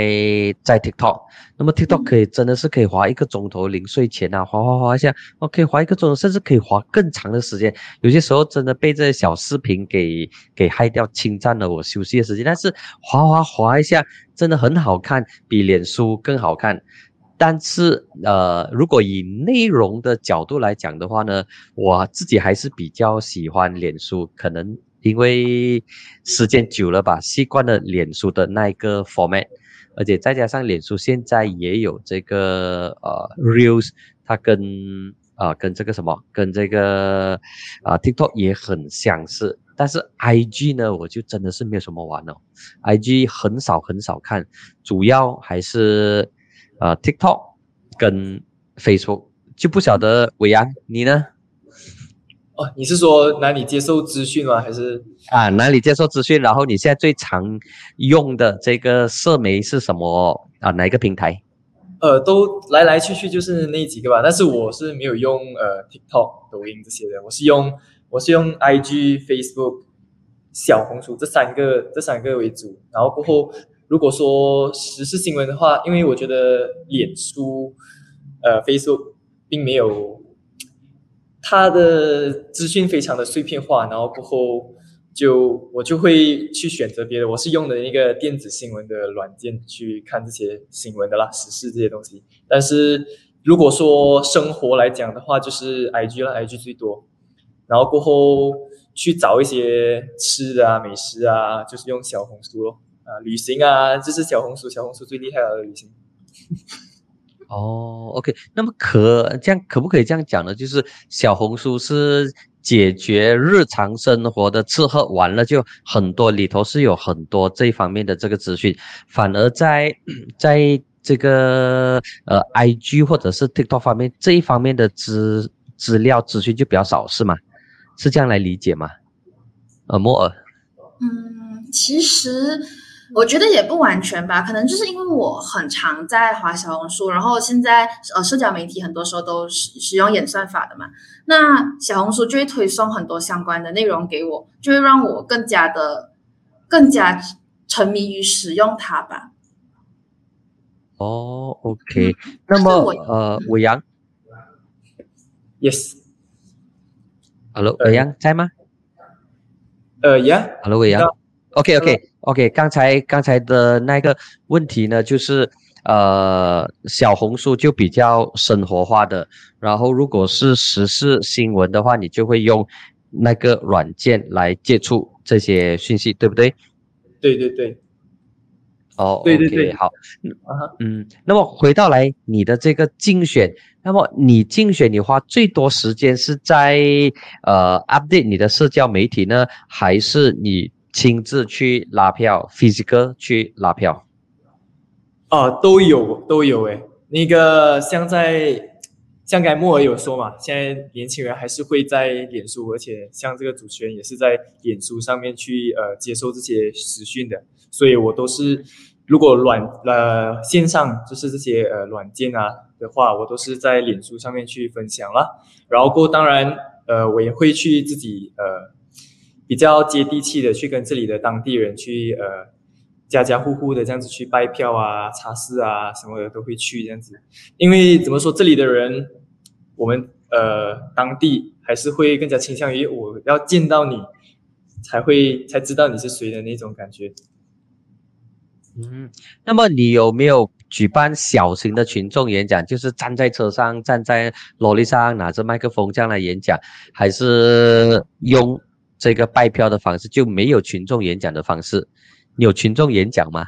在 TikTok，那么 TikTok 嗯可以真的是可以花一个钟头零睡前啊，划划划一下，我可以花一个钟头，甚至可以花更长的时间，有些时候真的被这些小视频给给害掉，侵占了我休息的时间，但是划划划一下，真的很好看，比脸书更好看。但是，呃，如果以内容的角度来讲的话呢，我自己还是比较喜欢脸书，可能因为时间久了吧，习惯了脸书的那一个 format，而且再加上脸书现在也有这个呃 reels，它跟啊、跟这个什么，跟这个啊、TikTok 也很相似。但是 IG 呢，我就真的是没有什么玩哦，IG 很少很少看，主要还是。呃，TikTok 跟 Facebook 就不晓得伟阳你呢？哦，你是说哪里接受资讯吗？还是啊，哪里接受资讯？然后你现在最常用的这个社媒是什么啊？哪一个平台？呃，都来来去去就是那几个吧？但是我是没有用呃 TikTok、抖音这些的，我是用我是用 IG、Facebook、小红书这三个这三个为主。然后过后，如果说时事新闻的话，因为我觉得脸书、呃 Facebook 并没有它的资讯非常的碎片化，然后过后就我就会去选择别的。我是用的一个电子新闻的软件去看这些新闻的啦，时事这些东西。但是如果说生活来讲的话，就是 IG 啦，IG 最多。然后过后去找一些吃的啊、美食啊，就是用小红书咯。啊，旅行啊，就是小红书，小红书最厉害了旅行。哦，OK，那么可这样可不可以这样讲呢？就是小红书是解决日常生活的吃喝玩乐，就很多里头是有很多这一方面的这个资讯，反而在在这个呃 IG 或者是 TikTok 方面这一方面的资资料资讯就比较少，是吗？是这样来理解吗？呃，摩尔。嗯，其实我觉得也不完全吧，可能就是因为我很常在滑小红书，然后现在呃社交媒体很多时候都使使用演算法的嘛，那小红书就会推送很多相关的内容给我，就会让我更加的更加沉迷于使用它吧。哦，OK，那么呃，伟阳 Yes，，Hello，呃伟阳在吗呃，Yeah，？Hello，伟阳知道，OK 刚才刚才的那个问题呢，就是呃，小红书就比较生活化的，然后如果是时事新闻的话，你就会用那个软件来接触这些讯息，对不对？对对对，哦，对对对。好，嗯，那么回到来你的这个竞选，那么你竞选你花最多时间是在呃 update 你的社交媒体呢，还是你亲自去拉票，physical 去拉票？哦，都有都有诶。那个像在像刚才莫尔有说嘛，现在年轻人还是会在脸书，而且像这个主持人也是在脸书上面去呃接受这些实讯的，所以我都是如果软呃线上就是这些呃软件啊的话，我都是在脸书上面去分享啦。然后过当然呃我也会去自己呃比较接地气的去跟这里的当地人去呃。家家户户的这样子去拜票啊、查事啊什么的都会去这样子，因为怎么说，这里的人，我们呃当地还是会更加倾向于我要见到你，才会才知道你是谁的那种感觉。嗯，那么你有没有举办小型的群众演讲，就是站在车上、站在罗里上拿着麦克风这样来演讲，还是用这个拜票的方式，就没有群众演讲的方式？你有群众演讲吗？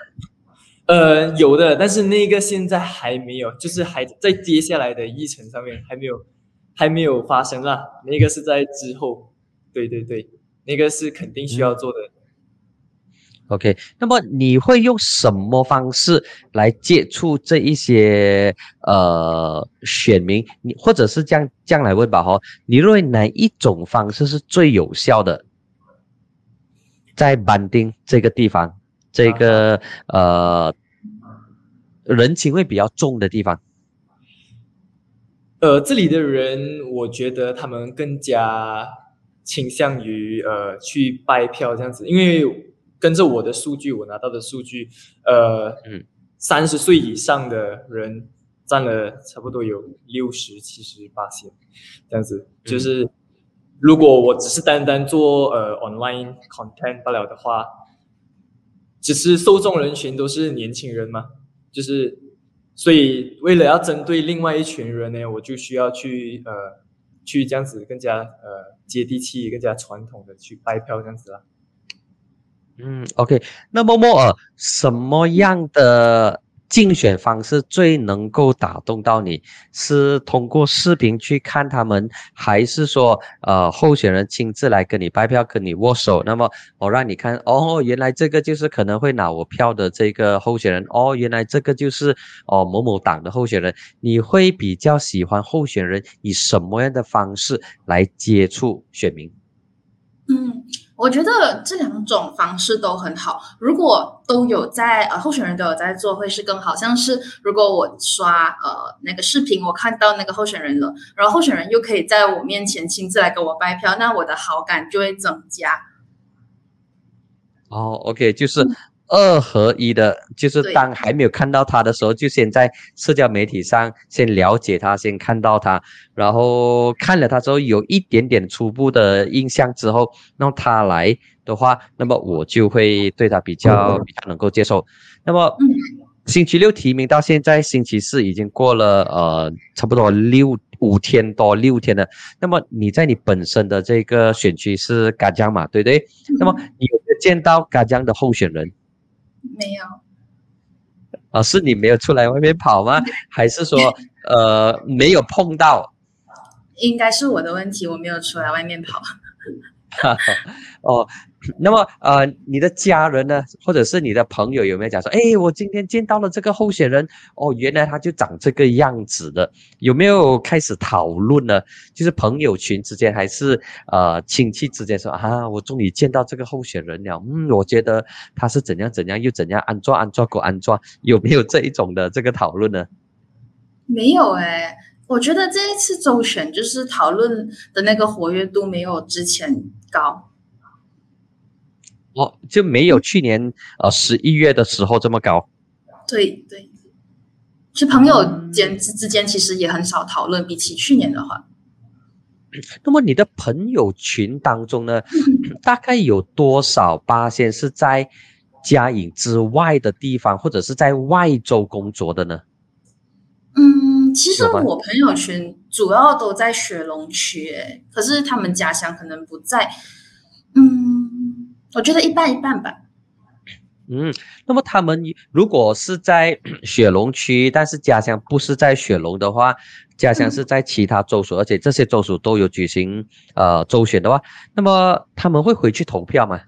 呃，有的，但是那个现在还没有，就是还在接下来的议程上面还没有，还没有发生啊。那个是在之后，对对对，那个是肯定需要做的。OK，那么你会用什么方式来接触这一些呃选民？你或者是这样这样来问吧，哈，你认为哪一种方式是最有效的？在板丁这个地方，这个呃人情味比较重的地方，呃，这里的人，我觉得他们更加倾向于呃去拜票这样子，因为跟着我的数据，我拿到的数据，呃，嗯，三十岁以上的人占了差不多有六十七十八千，这样子就是。如果我只是单单做呃 online content 罢了的话，只是受众人群都是年轻人嘛，就是所以为了要针对另外一群人呢，我就需要去呃去这样子更加呃接地气、更加传统的去拜票这样子啦。嗯，OK，那么莫尔什么样的？竞选方式最能够打动到你，是通过视频去看他们，还是说，呃，候选人亲自来跟你拜票、跟你握手？那么我让你看，哦，原来这个就是可能会拿我票的这个候选人，哦，原来这个就是哦某某党的候选人。你会比较喜欢候选人以什么样的方式来接触选民？嗯。我觉得这两种方式都很好。如果都有在呃候选人都有在做，会是更好。像是如果我刷呃那个视频，我看到那个候选人了，然后候选人又可以在我面前亲自来给我拜票，那我的好感就会增加。哦，OK，就是。二合一的，就是当还没有看到他的时候，就先在社交媒体上先了解他，先看到他，然后看了他之后有一点点初步的印象之后，那么他来的话，那么我就会对他比较比较能够接受。那么星期六提名到现在，星期四已经过了呃差不多六五天多六天了。那么你在你本身的这个选区是嘎江嘛，对不对？那么你有没有见到嘎江的候选人？没有，啊，是你没有出来外面跑吗？还是说，呃，没有碰到？应该是我的问题，我没有出来外面跑。哦。那么，呃，你的家人呢，或者是你的朋友有没有讲说，哎，我今天见到了这个候选人，哦，原来他就长这个样子的，有没有开始讨论呢？就是朋友群之间，还是呃亲戚之间说啊，我终于见到这个候选人了，嗯，我觉得他是怎样怎样又怎样安装安装过安装，有没有这一种的这个讨论呢？没有哎，我觉得这一次周选就是讨论的那个活跃度没有之前高。哦，就没有去年呃十一月的时候这么高。对对，是朋友间之之间其实也很少讨论，比起去年的话。那么你的朋友群当中呢，大概有多少八仙是在嘉颖之外的地方，或者是在外州工作的呢？嗯，其实我朋友圈主要都在雪龙区，可是他们家乡可能不在。嗯。我觉得一半一半吧。嗯，那么他们如果是在 雪龙区，但是家乡不是在雪龙的话，家乡是在其他州属，而且这些州属都有举行呃州选的话，那么他们会回去投票吗？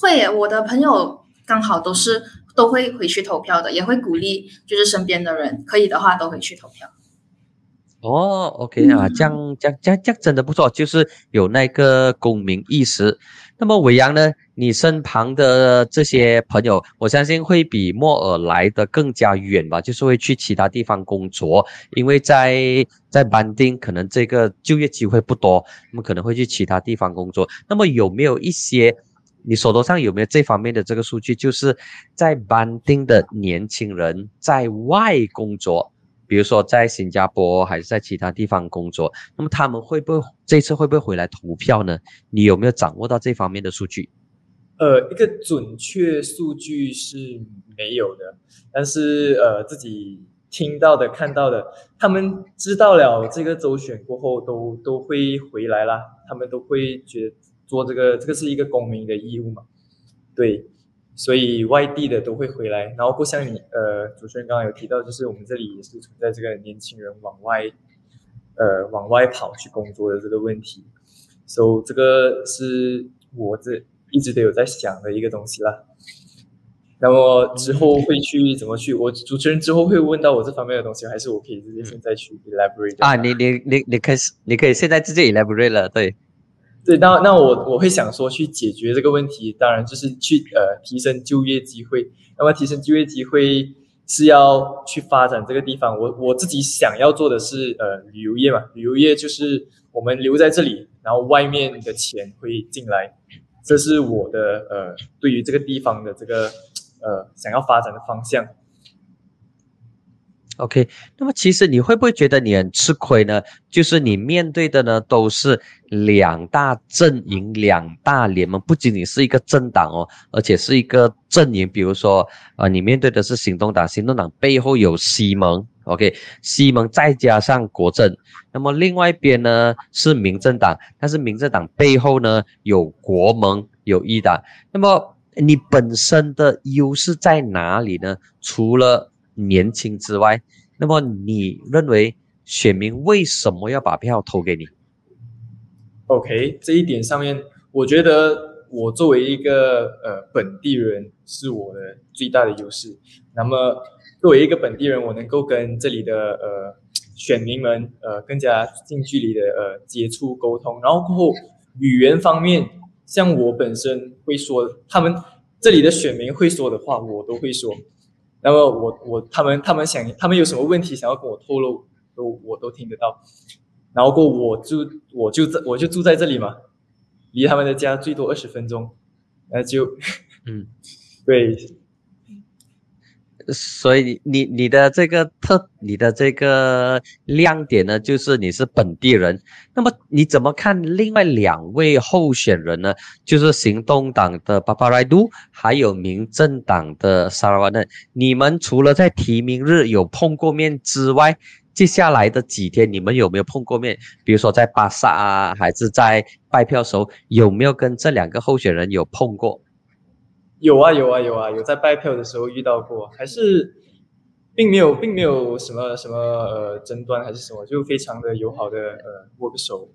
会，我的朋友刚好都是都会回去投票的，也会鼓励就是身边的人可以的话都回去投票。哦，OK 啊，这样这样这样这样真的不错，就是有那个公民意识。那么伟阳呢？你身旁的这些朋友，我相信会比莫尔来的更加远吧？就是会去其他地方工作，因为在在班丁可能这个就业机会不多，那么可能会去其他地方工作。那么有没有一些你手头上有没有这方面的这个数据？就是在班丁的年轻人在外工作。比如说在新加坡还是在其他地方工作，那么他们会不会这次会不会回来投票呢？你有没有掌握到这方面的数据？呃，一个准确数据是没有的，但是呃，自己听到的、看到的，他们知道了这个周选过后，都都会回来啦。他们都会觉得做这个，这个是一个公民的义务嘛？对。所以外地的都会回来，然后不像你呃，主持人刚刚有提到，就是我们这里也是存在这个年轻人往外呃往外跑去工作的这个问题，所以这个是我这一直都有在想的一个东西啦。那么之后会去怎么去？我主持人之后会问到我这方面的东西，还是我可以直接现在去 elaborate 啊？你你你你可以你可以现在直接 elaborate 了，对。对，那那我我会想说去解决这个问题，当然就是去呃提升就业机会。那么提升就业机会是要去发展这个地方。我我自己想要做的是呃旅游业嘛，旅游业就是我们留在这里，然后外面的钱会进来，这是我的呃对于这个地方的这个呃想要发展的方向。OK，那么其实你会不会觉得你很吃亏呢？就是你面对的呢都是两大阵营、两大联盟，不仅仅是一个政党哦，而且是一个阵营。比如说，呃，你面对的是行动党，行动党背后有西盟，OK，西盟再加上国政。那么另外一边呢是民政党，但是民政党背后呢有国盟、有一党。那么你本身的优势在哪里呢？除了年轻之外，那么你认为选民为什么要把票投给你？OK，这一点上面，我觉得我作为一个呃本地人是我的最大的优势。那么作为一个本地人，我能够跟这里的呃选民们呃更加近距离的呃接触沟通，然后过后语言方面，像我本身会说，他们这里的选民会说的话，我都会说。那么我我他们他们想他们有什么问题想要跟我透露，都我都听得到。然后过我就我就在我就住在这里嘛，离他们的家最多二十分钟，那就嗯 对。所以你你的这个特你的这个亮点呢，就是你是本地人。那么你怎么看另外两位候选人呢？就是行动党的巴巴莱杜，还有民政党的萨拉瓦嫩。你们除了在提名日有碰过面之外，接下来的几天你们有没有碰过面？比如说在巴萨啊，还是在拜票时候，有没有跟这两个候选人有碰过？有啊有啊有啊，有在拜票的时候遇到过，还是并没有并没有什么什么呃争端还是什么，就非常的友好的呃握个手，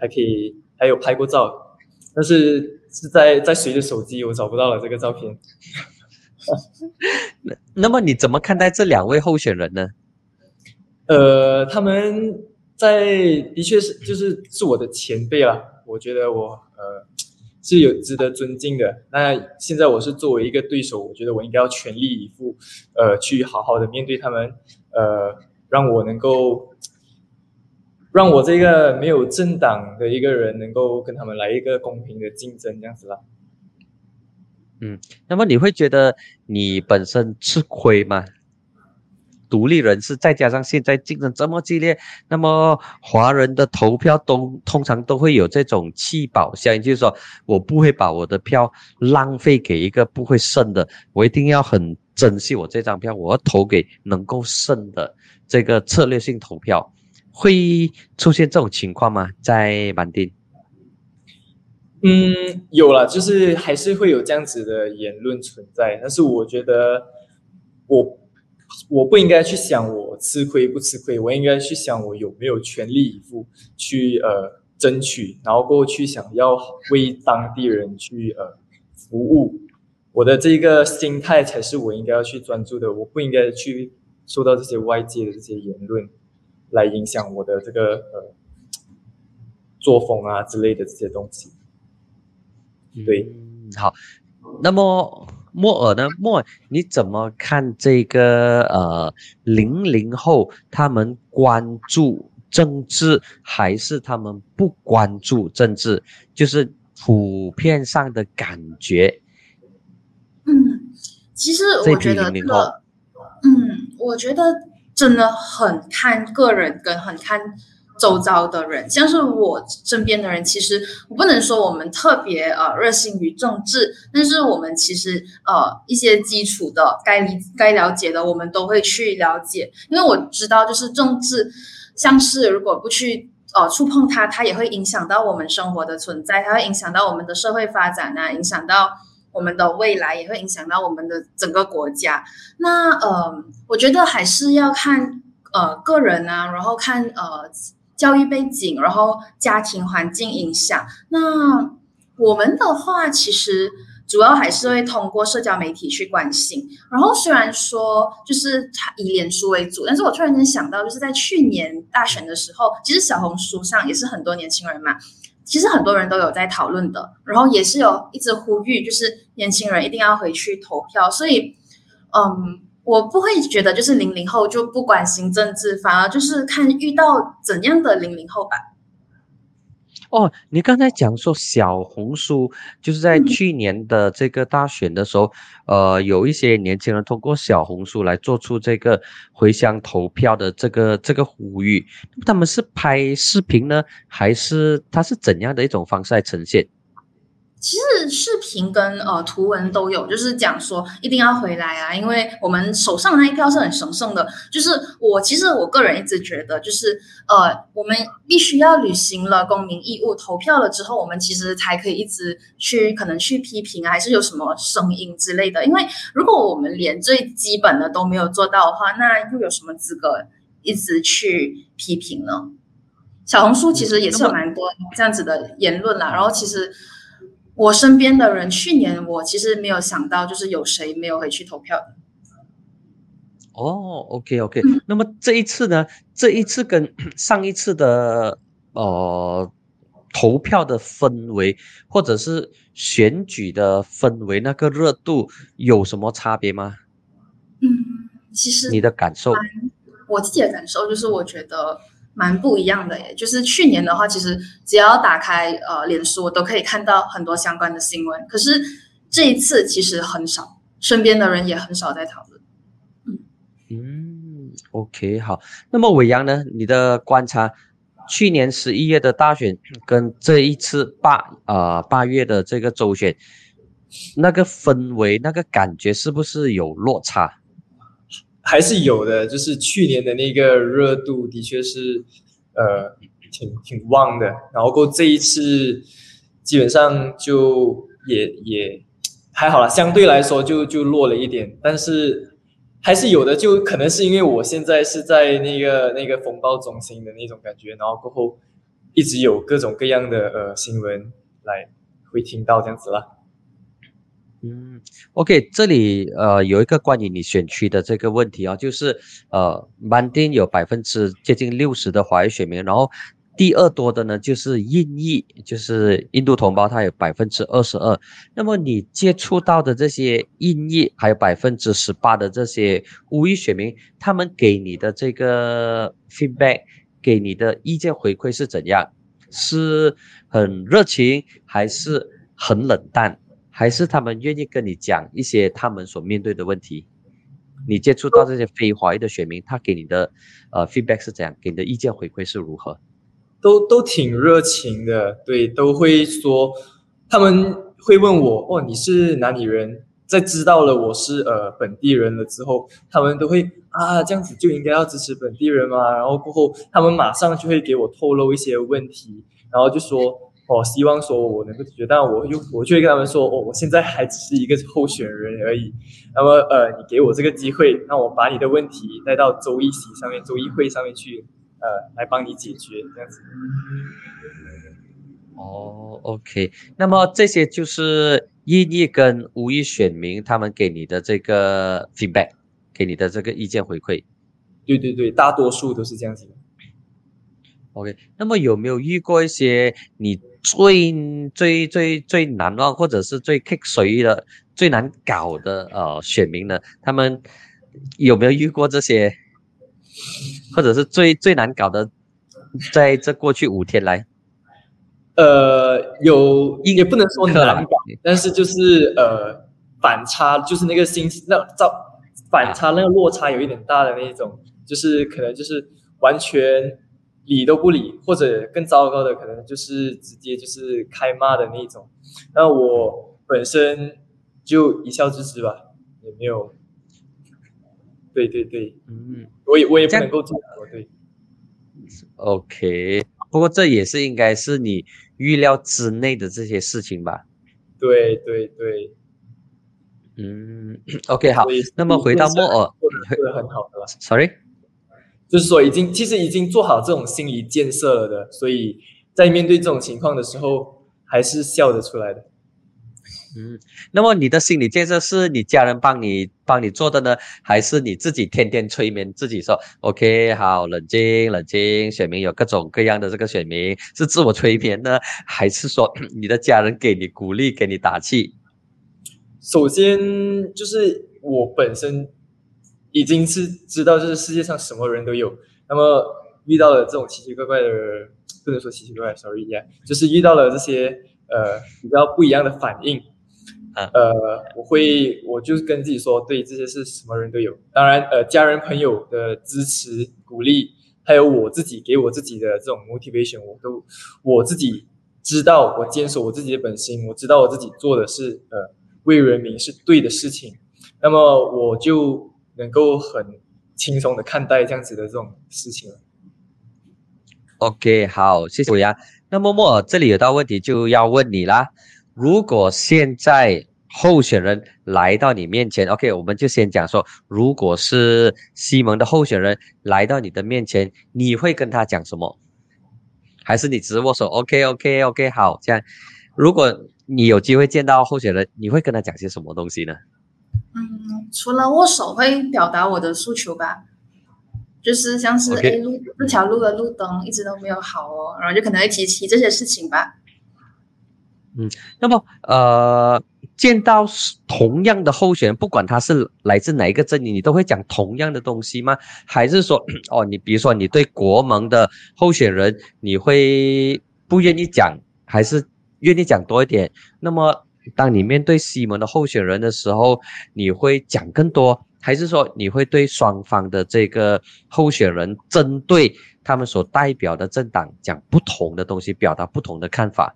还可以还有拍过照，但是是在在谁的手机我找不到了这个照片。那那么你怎么看待这两位候选人呢？呃，他们在的确是就是是我的前辈了，我觉得我呃。是有值得尊敬的。那现在我是作为一个对手，我觉得我应该要全力以赴，呃，去好好的面对他们，呃，让我能够，让我这个没有政党的一个人，能够跟他们来一个公平的竞争，这样子啦。嗯，那么你会觉得你本身吃亏吗？独立人士，再加上现在竞争这么激烈，那么华人的投票都通常都会有这种弃保效应，就是说我不会把我的票浪费给一个不会胜的，我一定要很珍惜我这张票，我要投给能够胜的这个策略性投票，会出现这种情况吗？在满丁？嗯，有了，就是还是会有这样子的言论存在，但是我觉得我我不应该去想我吃亏不吃亏，我应该去想我有没有全力以赴去呃争取，然后过去想要为当地人去呃服务，我的这个心态才是我应该要去专注的，我不应该去受到这些外界的这些言论来影响我的这个呃作风啊之类的这些东西。对，好。那么莫尔呢？莫尔，你怎么看这个呃零零后他们关注政治，还是他们不关注政治？就是普遍上的感觉。嗯，其实我觉得这个，嗯，我觉得真的很看个人，跟很看。周遭的人，像是我身边的人，其实我不能说我们特别呃热心于政治，但是我们其实呃一些基础的该理该了解的，我们都会去了解，因为我知道就是政治，像是如果不去呃触碰它，它也会影响到我们生活的存在，它会影响到我们的社会发展啊，影响到我们的未来，也会影响到我们的整个国家。那呃，我觉得还是要看呃个人啊，然后看呃。教育背景，然后家庭环境影响。那我们的话，其实主要还是会通过社交媒体去关心。然后虽然说就是以脸书为主，但是我突然间想到，就是在去年大选的时候，其实小红书上也是很多年轻人嘛，其实很多人都有在讨论的，然后也是有一直呼吁，就是年轻人一定要回去投票。所以，嗯。我不会觉得就是零零后就不关心政治，反而就是看遇到怎样的零零后吧。哦，你刚才讲说小红书就是在去年的这个大选的时候，呃，有一些年轻人通过小红书来做出这个回乡投票的这个这个呼吁。他们是拍视频呢，还是他是怎样的一种方式来呈现？其实视频跟呃图文都有，就是讲说一定要回来啊，因为我们手上那一票是很神圣的。就是我其实我个人一直觉得，就是呃我们必须要履行了公民义务，投票了之后，我们其实才可以一直去可能去批评啊，还是有什么声音之类的。因为如果我们连最基本的都没有做到的话，那又有什么资格一直去批评呢？小红书其实也是有蛮多这样子的言论啦，然后其实。我身边的人，去年我其实没有想到，就是有谁没有回去投票的。哦，OK OK，那么这一次呢？这一次跟 上一次的呃投票的氛围，或者是选举的氛围，那个热度有什么差别吗？嗯，其实你的感受，我自己的感受就是，我觉得。蛮不一样的耶，就是去年的话，其实只要打开呃脸书，我都可以看到很多相关的新闻。可是这一次其实很少，身边的人也很少在讨论。嗯，OK，好。那么伟阳呢？你的观察，去年十一月的大选跟这一次八呃八月的这个周选，那个氛围、那个感觉是不是有落差？还是有的，就是去年的那个热度的确是，呃，挺挺旺的。然后过这一次，基本上就也也还好了，相对来说就就弱了一点。但是还是有的，就可能是因为我现在是在那个那个风暴中心的那种感觉，然后过后一直有各种各样的呃新闻来会听到这样子啦。嗯，OK，这里呃有一个关于你选区的这个问题啊，就是呃曼丁有百分之接近六十的华裔选民，然后第二多的呢就是印裔，就是印度同胞，他有百分之二十二。那么你接触到的这些印裔，还有百分之十八的这些乌裔选民，他们给你的这个 feedback，给你的意见回馈是怎样？是很热情，还是很冷淡？还是他们愿意跟你讲一些他们所面对的问题。你接触到这些非华裔的选民，他给你的呃 feedback 是怎样？给你的意见回馈是如何？都都挺热情的，对，都会说，他们会问我，哦，你是哪里人？在知道了我是呃本地人了之后，他们都会啊，这样子就应该要支持本地人嘛。然后过后，他们马上就会给我透露一些问题，然后就说。哦，希望说我能够解决，但我又我就会跟他们说，哦，我现在还只是一个候选人而已。那么，呃，你给我这个机会，让我把你的问题带到周一席上面、周一会上面去，呃，来帮你解决这样子。哦，OK，那么这些就是意义跟无意选民他们给你的这个 feedback，给你的这个意见回馈。对对对，大多数都是这样子的。OK，那么有没有遇过一些你最最最最难忘，或者是最 kick 水的、最难搞的呃选民呢？他们有没有遇过这些，或者是最最难搞的，在这过去五天来？呃，有也不能说难搞，但是就是呃反差，就是那个心那造反差那个落差有一点大的那种，就是可能就是完全。理都不理，或者更糟糕的，可能就是直接就是开骂的那种。那我本身就一笑置之吧，也没有。对对对，嗯，我也我也不能够做对。OK，不过这也是应该是你预料之内的这些事情吧？对对对。嗯，OK，好。那么回到莫尔，做的很好的了。Sorry。就是说，已经其实已经做好这种心理建设了的，所以在面对这种情况的时候，还是笑得出来的。嗯，那么你的心理建设是你家人帮你帮你做的呢，还是你自己天天催眠自己说 “OK，好，冷静，冷静”？选民有各种各样的这个选民是自我催眠呢，还是说你的家人给你鼓励，给你打气？首先就是我本身。已经是知道，就是世界上什么人都有。那么遇到了这种奇奇怪怪的，不能说奇奇怪怪，sorry 呀，就是遇到了这些呃比较不一样的反应。呃，我会，我就跟自己说，对，这些是什么人都有。当然，呃，家人朋友的支持鼓励，还有我自己给我自己的这种 motivation，我都我自己知道，我坚守我自己的本心，我知道我自己做的是呃为人民是对的事情。那么我就。能够很轻松的看待这样子的这种事情。OK，好，谢谢伟阳。那默默这里有道问题就要问你啦。如果现在候选人来到你面前，OK，我们就先讲说，如果是西蒙的候选人来到你的面前，你会跟他讲什么？还是你只握手？OK，OK，OK，好，这样。如果你有机会见到候选人，你会跟他讲些什么东西呢？嗯，除了握手会表达我的诉求吧，就是像是哎路这条路的路灯一直都没有好哦，然后就可能会提起这些事情吧。嗯，那么呃，见到同样的候选人，不管他是来自哪一个阵营，你都会讲同样的东西吗？还是说 哦，你比如说你对国盟的候选人，你会不愿意讲，还是愿意讲多一点？那么。当你面对西门的候选人的时候，你会讲更多，还是说你会对双方的这个候选人，针对他们所代表的政党讲不同的东西，表达不同的看法？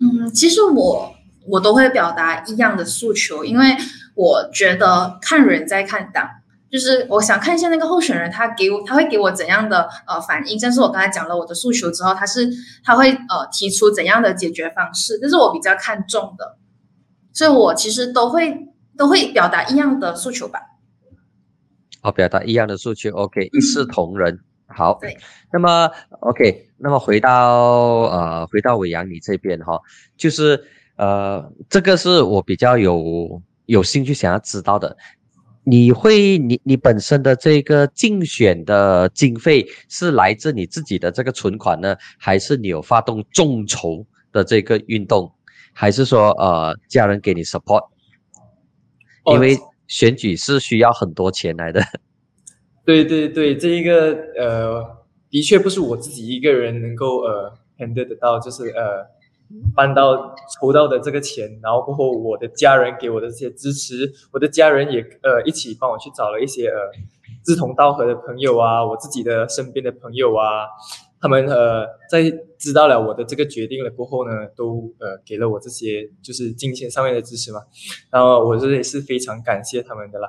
嗯，其实我我都会表达一样的诉求，因为我觉得看人在看党。就是我想看一下那个候选人，他给我他会给我怎样的呃反应？但是我刚才讲了我的诉求之后，他是他会呃提出怎样的解决方式？这是我比较看重的，所以我其实都会都会表达一样的诉求吧。好，表达一样的诉求，OK，一视同仁。好，对。那么 OK，那么回到呃回到伟阳你这边哈，就是呃这个是我比较有有兴趣想要知道的。你会，你你本身的这个竞选的经费是来自你自己的这个存款呢，还是你有发动众筹的这个运动，还是说呃家人给你 support？因为选举是需要很多钱来的。对对对，这一个呃，的确不是我自己一个人能够呃 handle 得到，就是呃。搬到筹到的这个钱，然后过后我的家人给我的这些支持，我的家人也呃一起帮我去找了一些呃志同道合的朋友啊，我自己的身边的朋友啊，他们呃在知道了我的这个决定了过后呢，都呃给了我这些就是金钱上面的支持嘛，然后我这也是非常感谢他们的啦。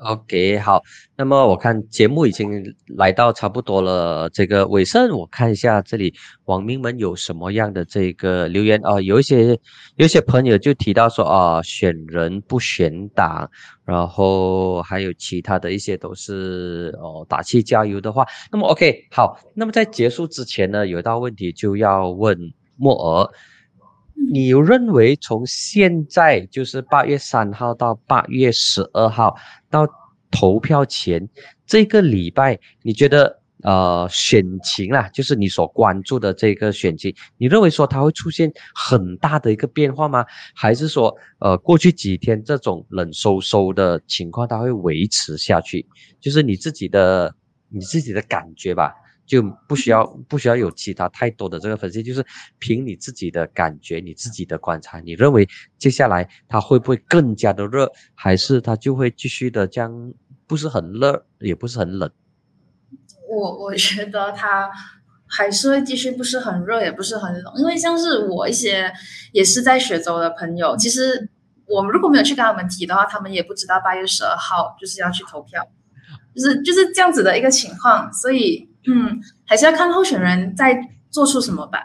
OK，好，那么我看节目已经来到差不多了这个尾声，我看一下这里网民们有什么样的这个留言。啊，有一些有一些朋友就提到说啊，选人不选党，然后还有其他的一些都是哦打气加油的话，那么 OK，好，那么在结束之前呢，有一道问题就要问莫尔。你认为从现在就是八月三号到八月十二号到投票前这个礼拜，你觉得呃选情啊，就是你所关注的这个选情，你认为说它会出现很大的一个变化吗？还是说呃过去几天这种冷飕飕的情况它会维持下去？就是你自己的你自己的感觉吧。就不需要不需要有其他太多的这个分析，就是凭你自己的感觉、你自己的观察，你认为接下来它会不会更加的热，还是它就会继续的将不是很热，也不是很冷？我我觉得它还是会继续不是很热，也不是很冷，因为像是我一些也是在雪州的朋友，其实我们如果没有去跟他们提的话，他们也不知道八月十二号就是要去投票，就是就是这样子的一个情况，所以。嗯，还是要看候选人在做出什么吧。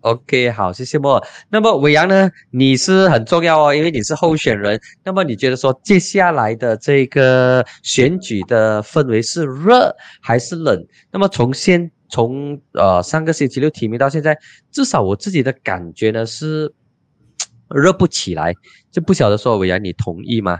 OK，好，谢谢莫。那么伟阳呢？你是很重要哦，因为你是候选人。那么你觉得说接下来的这个选举的氛围是热还是冷？那么从现从呃上个星期六提名到现在，至少我自己的感觉呢是 热不起来，就不晓得说伟阳你同意吗？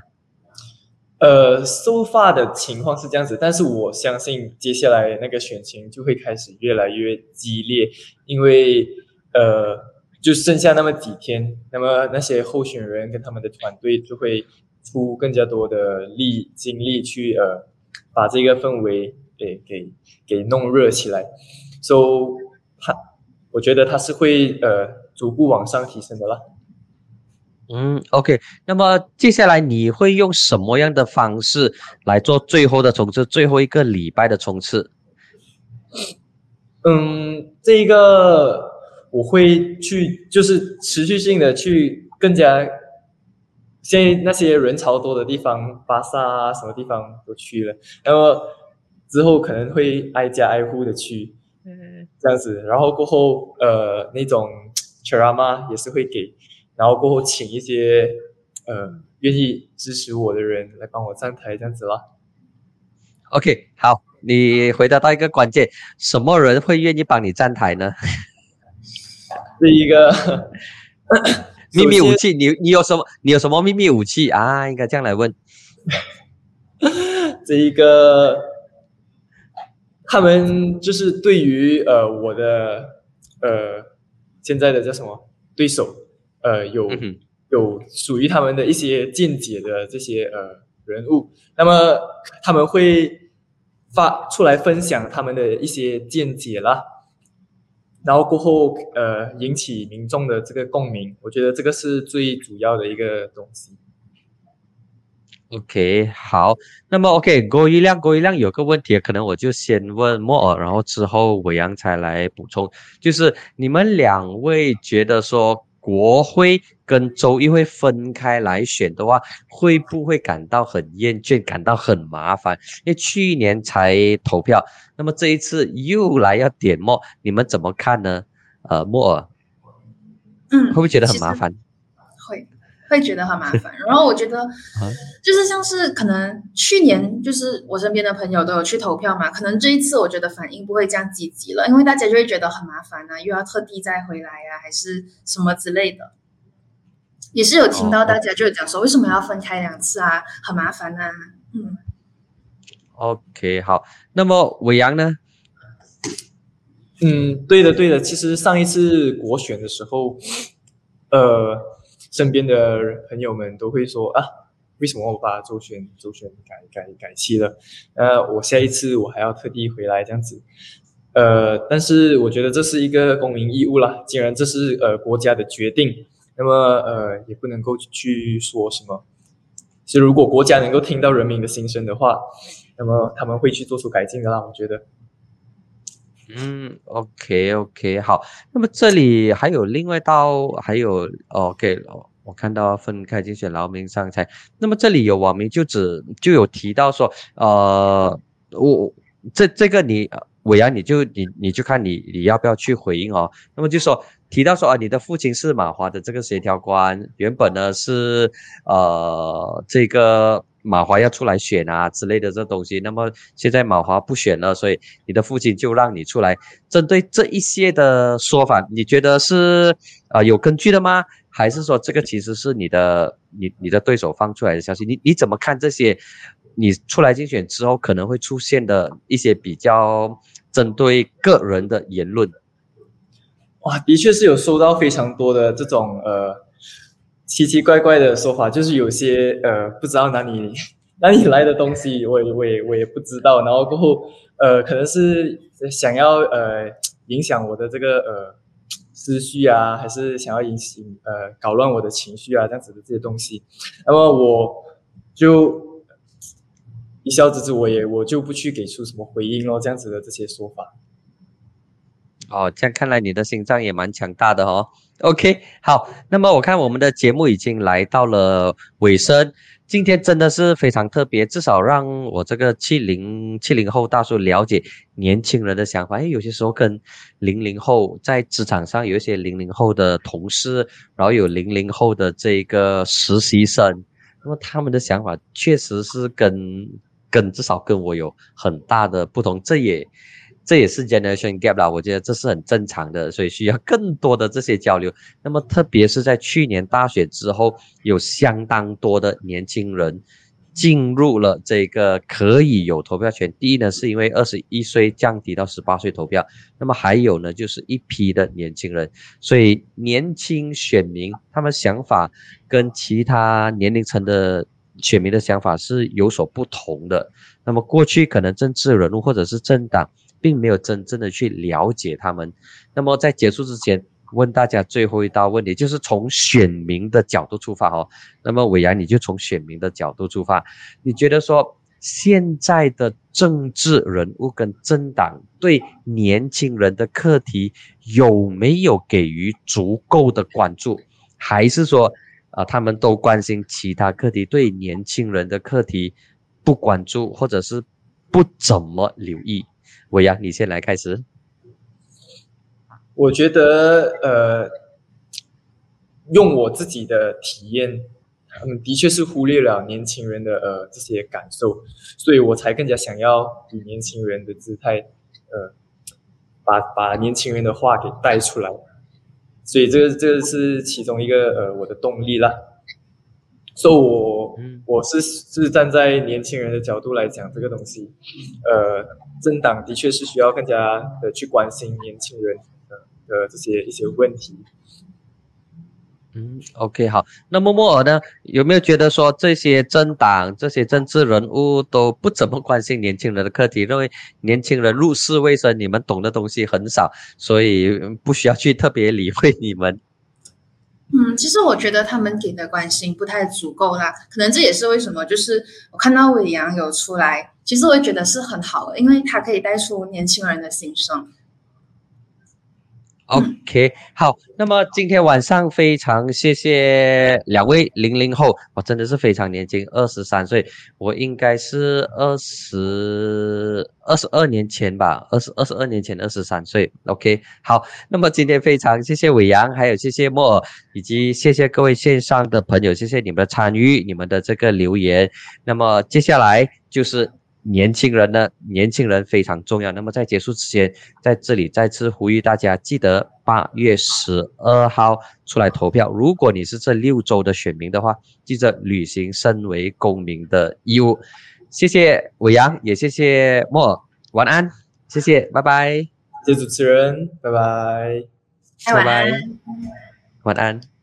呃，收发的情况是这样子，但是我相信接下来那个选情就会开始越来越激烈，因为呃，就剩下那么几天，那么那些候选人跟他们的团队就会出更加多的力精力去呃，把这个氛围给给给弄热起来，so 他，我觉得他是会呃逐步往上提升的啦。嗯，OK，那么接下来你会用什么样的方式来做最后的冲刺，最后一个礼拜的冲刺？嗯，这一个我会去，就是持续性的去更加，现在那些人潮多的地方，巴萨啊，什么地方都去了，然后之后可能会挨家挨户的去，嗯，这样子，然后过后呃那种 charama 也是会给。然后过后，请一些呃愿意支持我的人来帮我站台，这样子啦。OK，好，你回答到一个关键，什么人会愿意帮你站台呢？是一个 秘密武器，你你有什么？你有什么秘密武器啊？应该这样来问。这一个，他们就是对于呃我的呃现在的叫什么对手。呃，有有属于他们的一些见解的这些呃人物，那么他们会发出来分享他们的一些见解啦，然后过后呃引起民众的这个共鸣，我觉得这个是最主要的一个东西。OK，好，那么 OK，郭一亮，郭一亮有个问题，可能我就先问莫尔，然后之后伟阳才来补充，就是你们两位觉得说。国会跟州议会分开来选的话，会不会感到很厌倦，感到很麻烦？因为去年才投票，那么这一次又来要点墨，你们怎么看呢？呃，墨尔，嗯，会不会觉得很麻烦？会，会觉得很麻烦。然后我觉得，就是像是可能去年就是我身边的朋友都有去投票嘛，可能这一次我觉得反应不会这样积极了，因为大家就会觉得很麻烦啊，又要特地再回来呀，还是什么之类的。也是有听到大家就讲说，为什么要分开两次啊？很麻烦啊。嗯。OK，好。那么伟阳呢？嗯，对的，对的。其实上一次国选的时候，呃。身边的朋友们都会说啊，为什么我把周选周选改改改期了？呃，我下一次我还要特地回来这样子。呃，但是我觉得这是一个公民义务啦，既然这是呃国家的决定，那么呃也不能够去说什么。其实如果国家能够听到人民的心声的话，那么他们会去做出改进的啦。我觉得。嗯，OK OK，好。那么这里还有另外一道，还有 OK，我看到分开竞选劳民伤财。那么这里有网民就只就有提到说，呃，我这这个你伟阳你就你你就看你你要不要去回应哦。那么就说提到说啊，你的父亲是马华的这个协调官，原本呢是呃这个。马华要出来选啊之类的这东西，那么现在马华不选了，所以你的父亲就让你出来。针对这一些的说法，你觉得是啊有根据的吗？还是说这个其实是你的你你的对手放出来的消息？你你怎么看这些？你出来竞选之后可能会出现的一些比较针对个人的言论？哇，的确是有收到非常多的这种呃。奇奇怪怪的说法，就是有些呃不知道哪里哪里来的东西，我也我也我也不知道。然后过后呃可能是想要呃影响我的这个呃思绪啊，还是想要引起呃搞乱我的情绪啊这样子的这些东西。那么我就一笑置之，我也我就不去给出什么回应咯，这样子的这些说法。哦，这样看来你的心脏也蛮强大的哦。OK，好，那么我看我们的节目已经来到了尾声，今天真的是非常特别，至少让我这个七零七零后大叔了解年轻人的想法。哎，有些时候跟零零后在职场上有一些零零后的同事，然后有零零后的这个实习生，那么他们的想法确实是跟跟至少跟我有很大的不同，这也。这也是 generation gap 啦，我觉得这是很正常的，所以需要更多的这些交流。那么，特别是在去年大选之后，有相当多的年轻人进入了这个可以有投票权。第一呢，是因为二十一岁降低到十八岁投票，那么还有呢，就是一批的年轻人，所以年轻选民他们想法跟其他年龄层的选民的想法是有所不同的。那么过去可能政治人物或者是政党。并没有真正的去了解他们。那么在结束之前，问大家最后一道问题，就是从选民的角度出发哦。那么伟阳，你就从选民的角度出发，你觉得说现在的政治人物跟政党对年轻人的课题有没有给予足够的关注，还是说啊他们都关心其他课题，对年轻人的课题不关注，或者是不怎么留意？伟阳，你先来开始。我觉得，呃，用我自己的体验，嗯，的确是忽略了年轻人的呃这些感受，所以我才更加想要以年轻人的姿态，呃，把把年轻人的话给带出来。所以这这是其中一个呃我的动力啦。所以我我是是站在年轻人的角度来讲这个东西，呃，政党的确是需要更加的去关心年轻人的的这些一些问题。嗯，OK，好。那默默尔呢，有没有觉得说这些政党、这些政治人物都不怎么关心年轻人的课题，认为年轻人入世未深，你们懂的东西很少，所以不需要去特别理会你们？嗯，其实我觉得他们给的关心不太足够啦，可能这也是为什么，就是我看到伟阳有出来，其实我也觉得是很好的，因为他可以带出年轻人的心声。OK，好，那么今天晚上非常谢谢两位零零后，我真的是非常年轻，二十三岁，我应该是二十二十二年前吧，二十二十二年前二十三岁。OK，好，那么今天非常谢谢伟阳，还有谢谢莫尔，以及谢谢各位线上的朋友，谢谢你们的参与，你们的这个留言。那么接下来就是。年轻人呢，年轻人非常重要。那么在结束之前，在这里再次呼吁大家，记得八月十二号出来投票。如果你是这六周的选民的话，记着履行身为公民的义务。谢谢伟阳，也谢谢莫尔，晚安，谢谢，拜拜。谢谢主持人，拜拜，拜拜，晚安。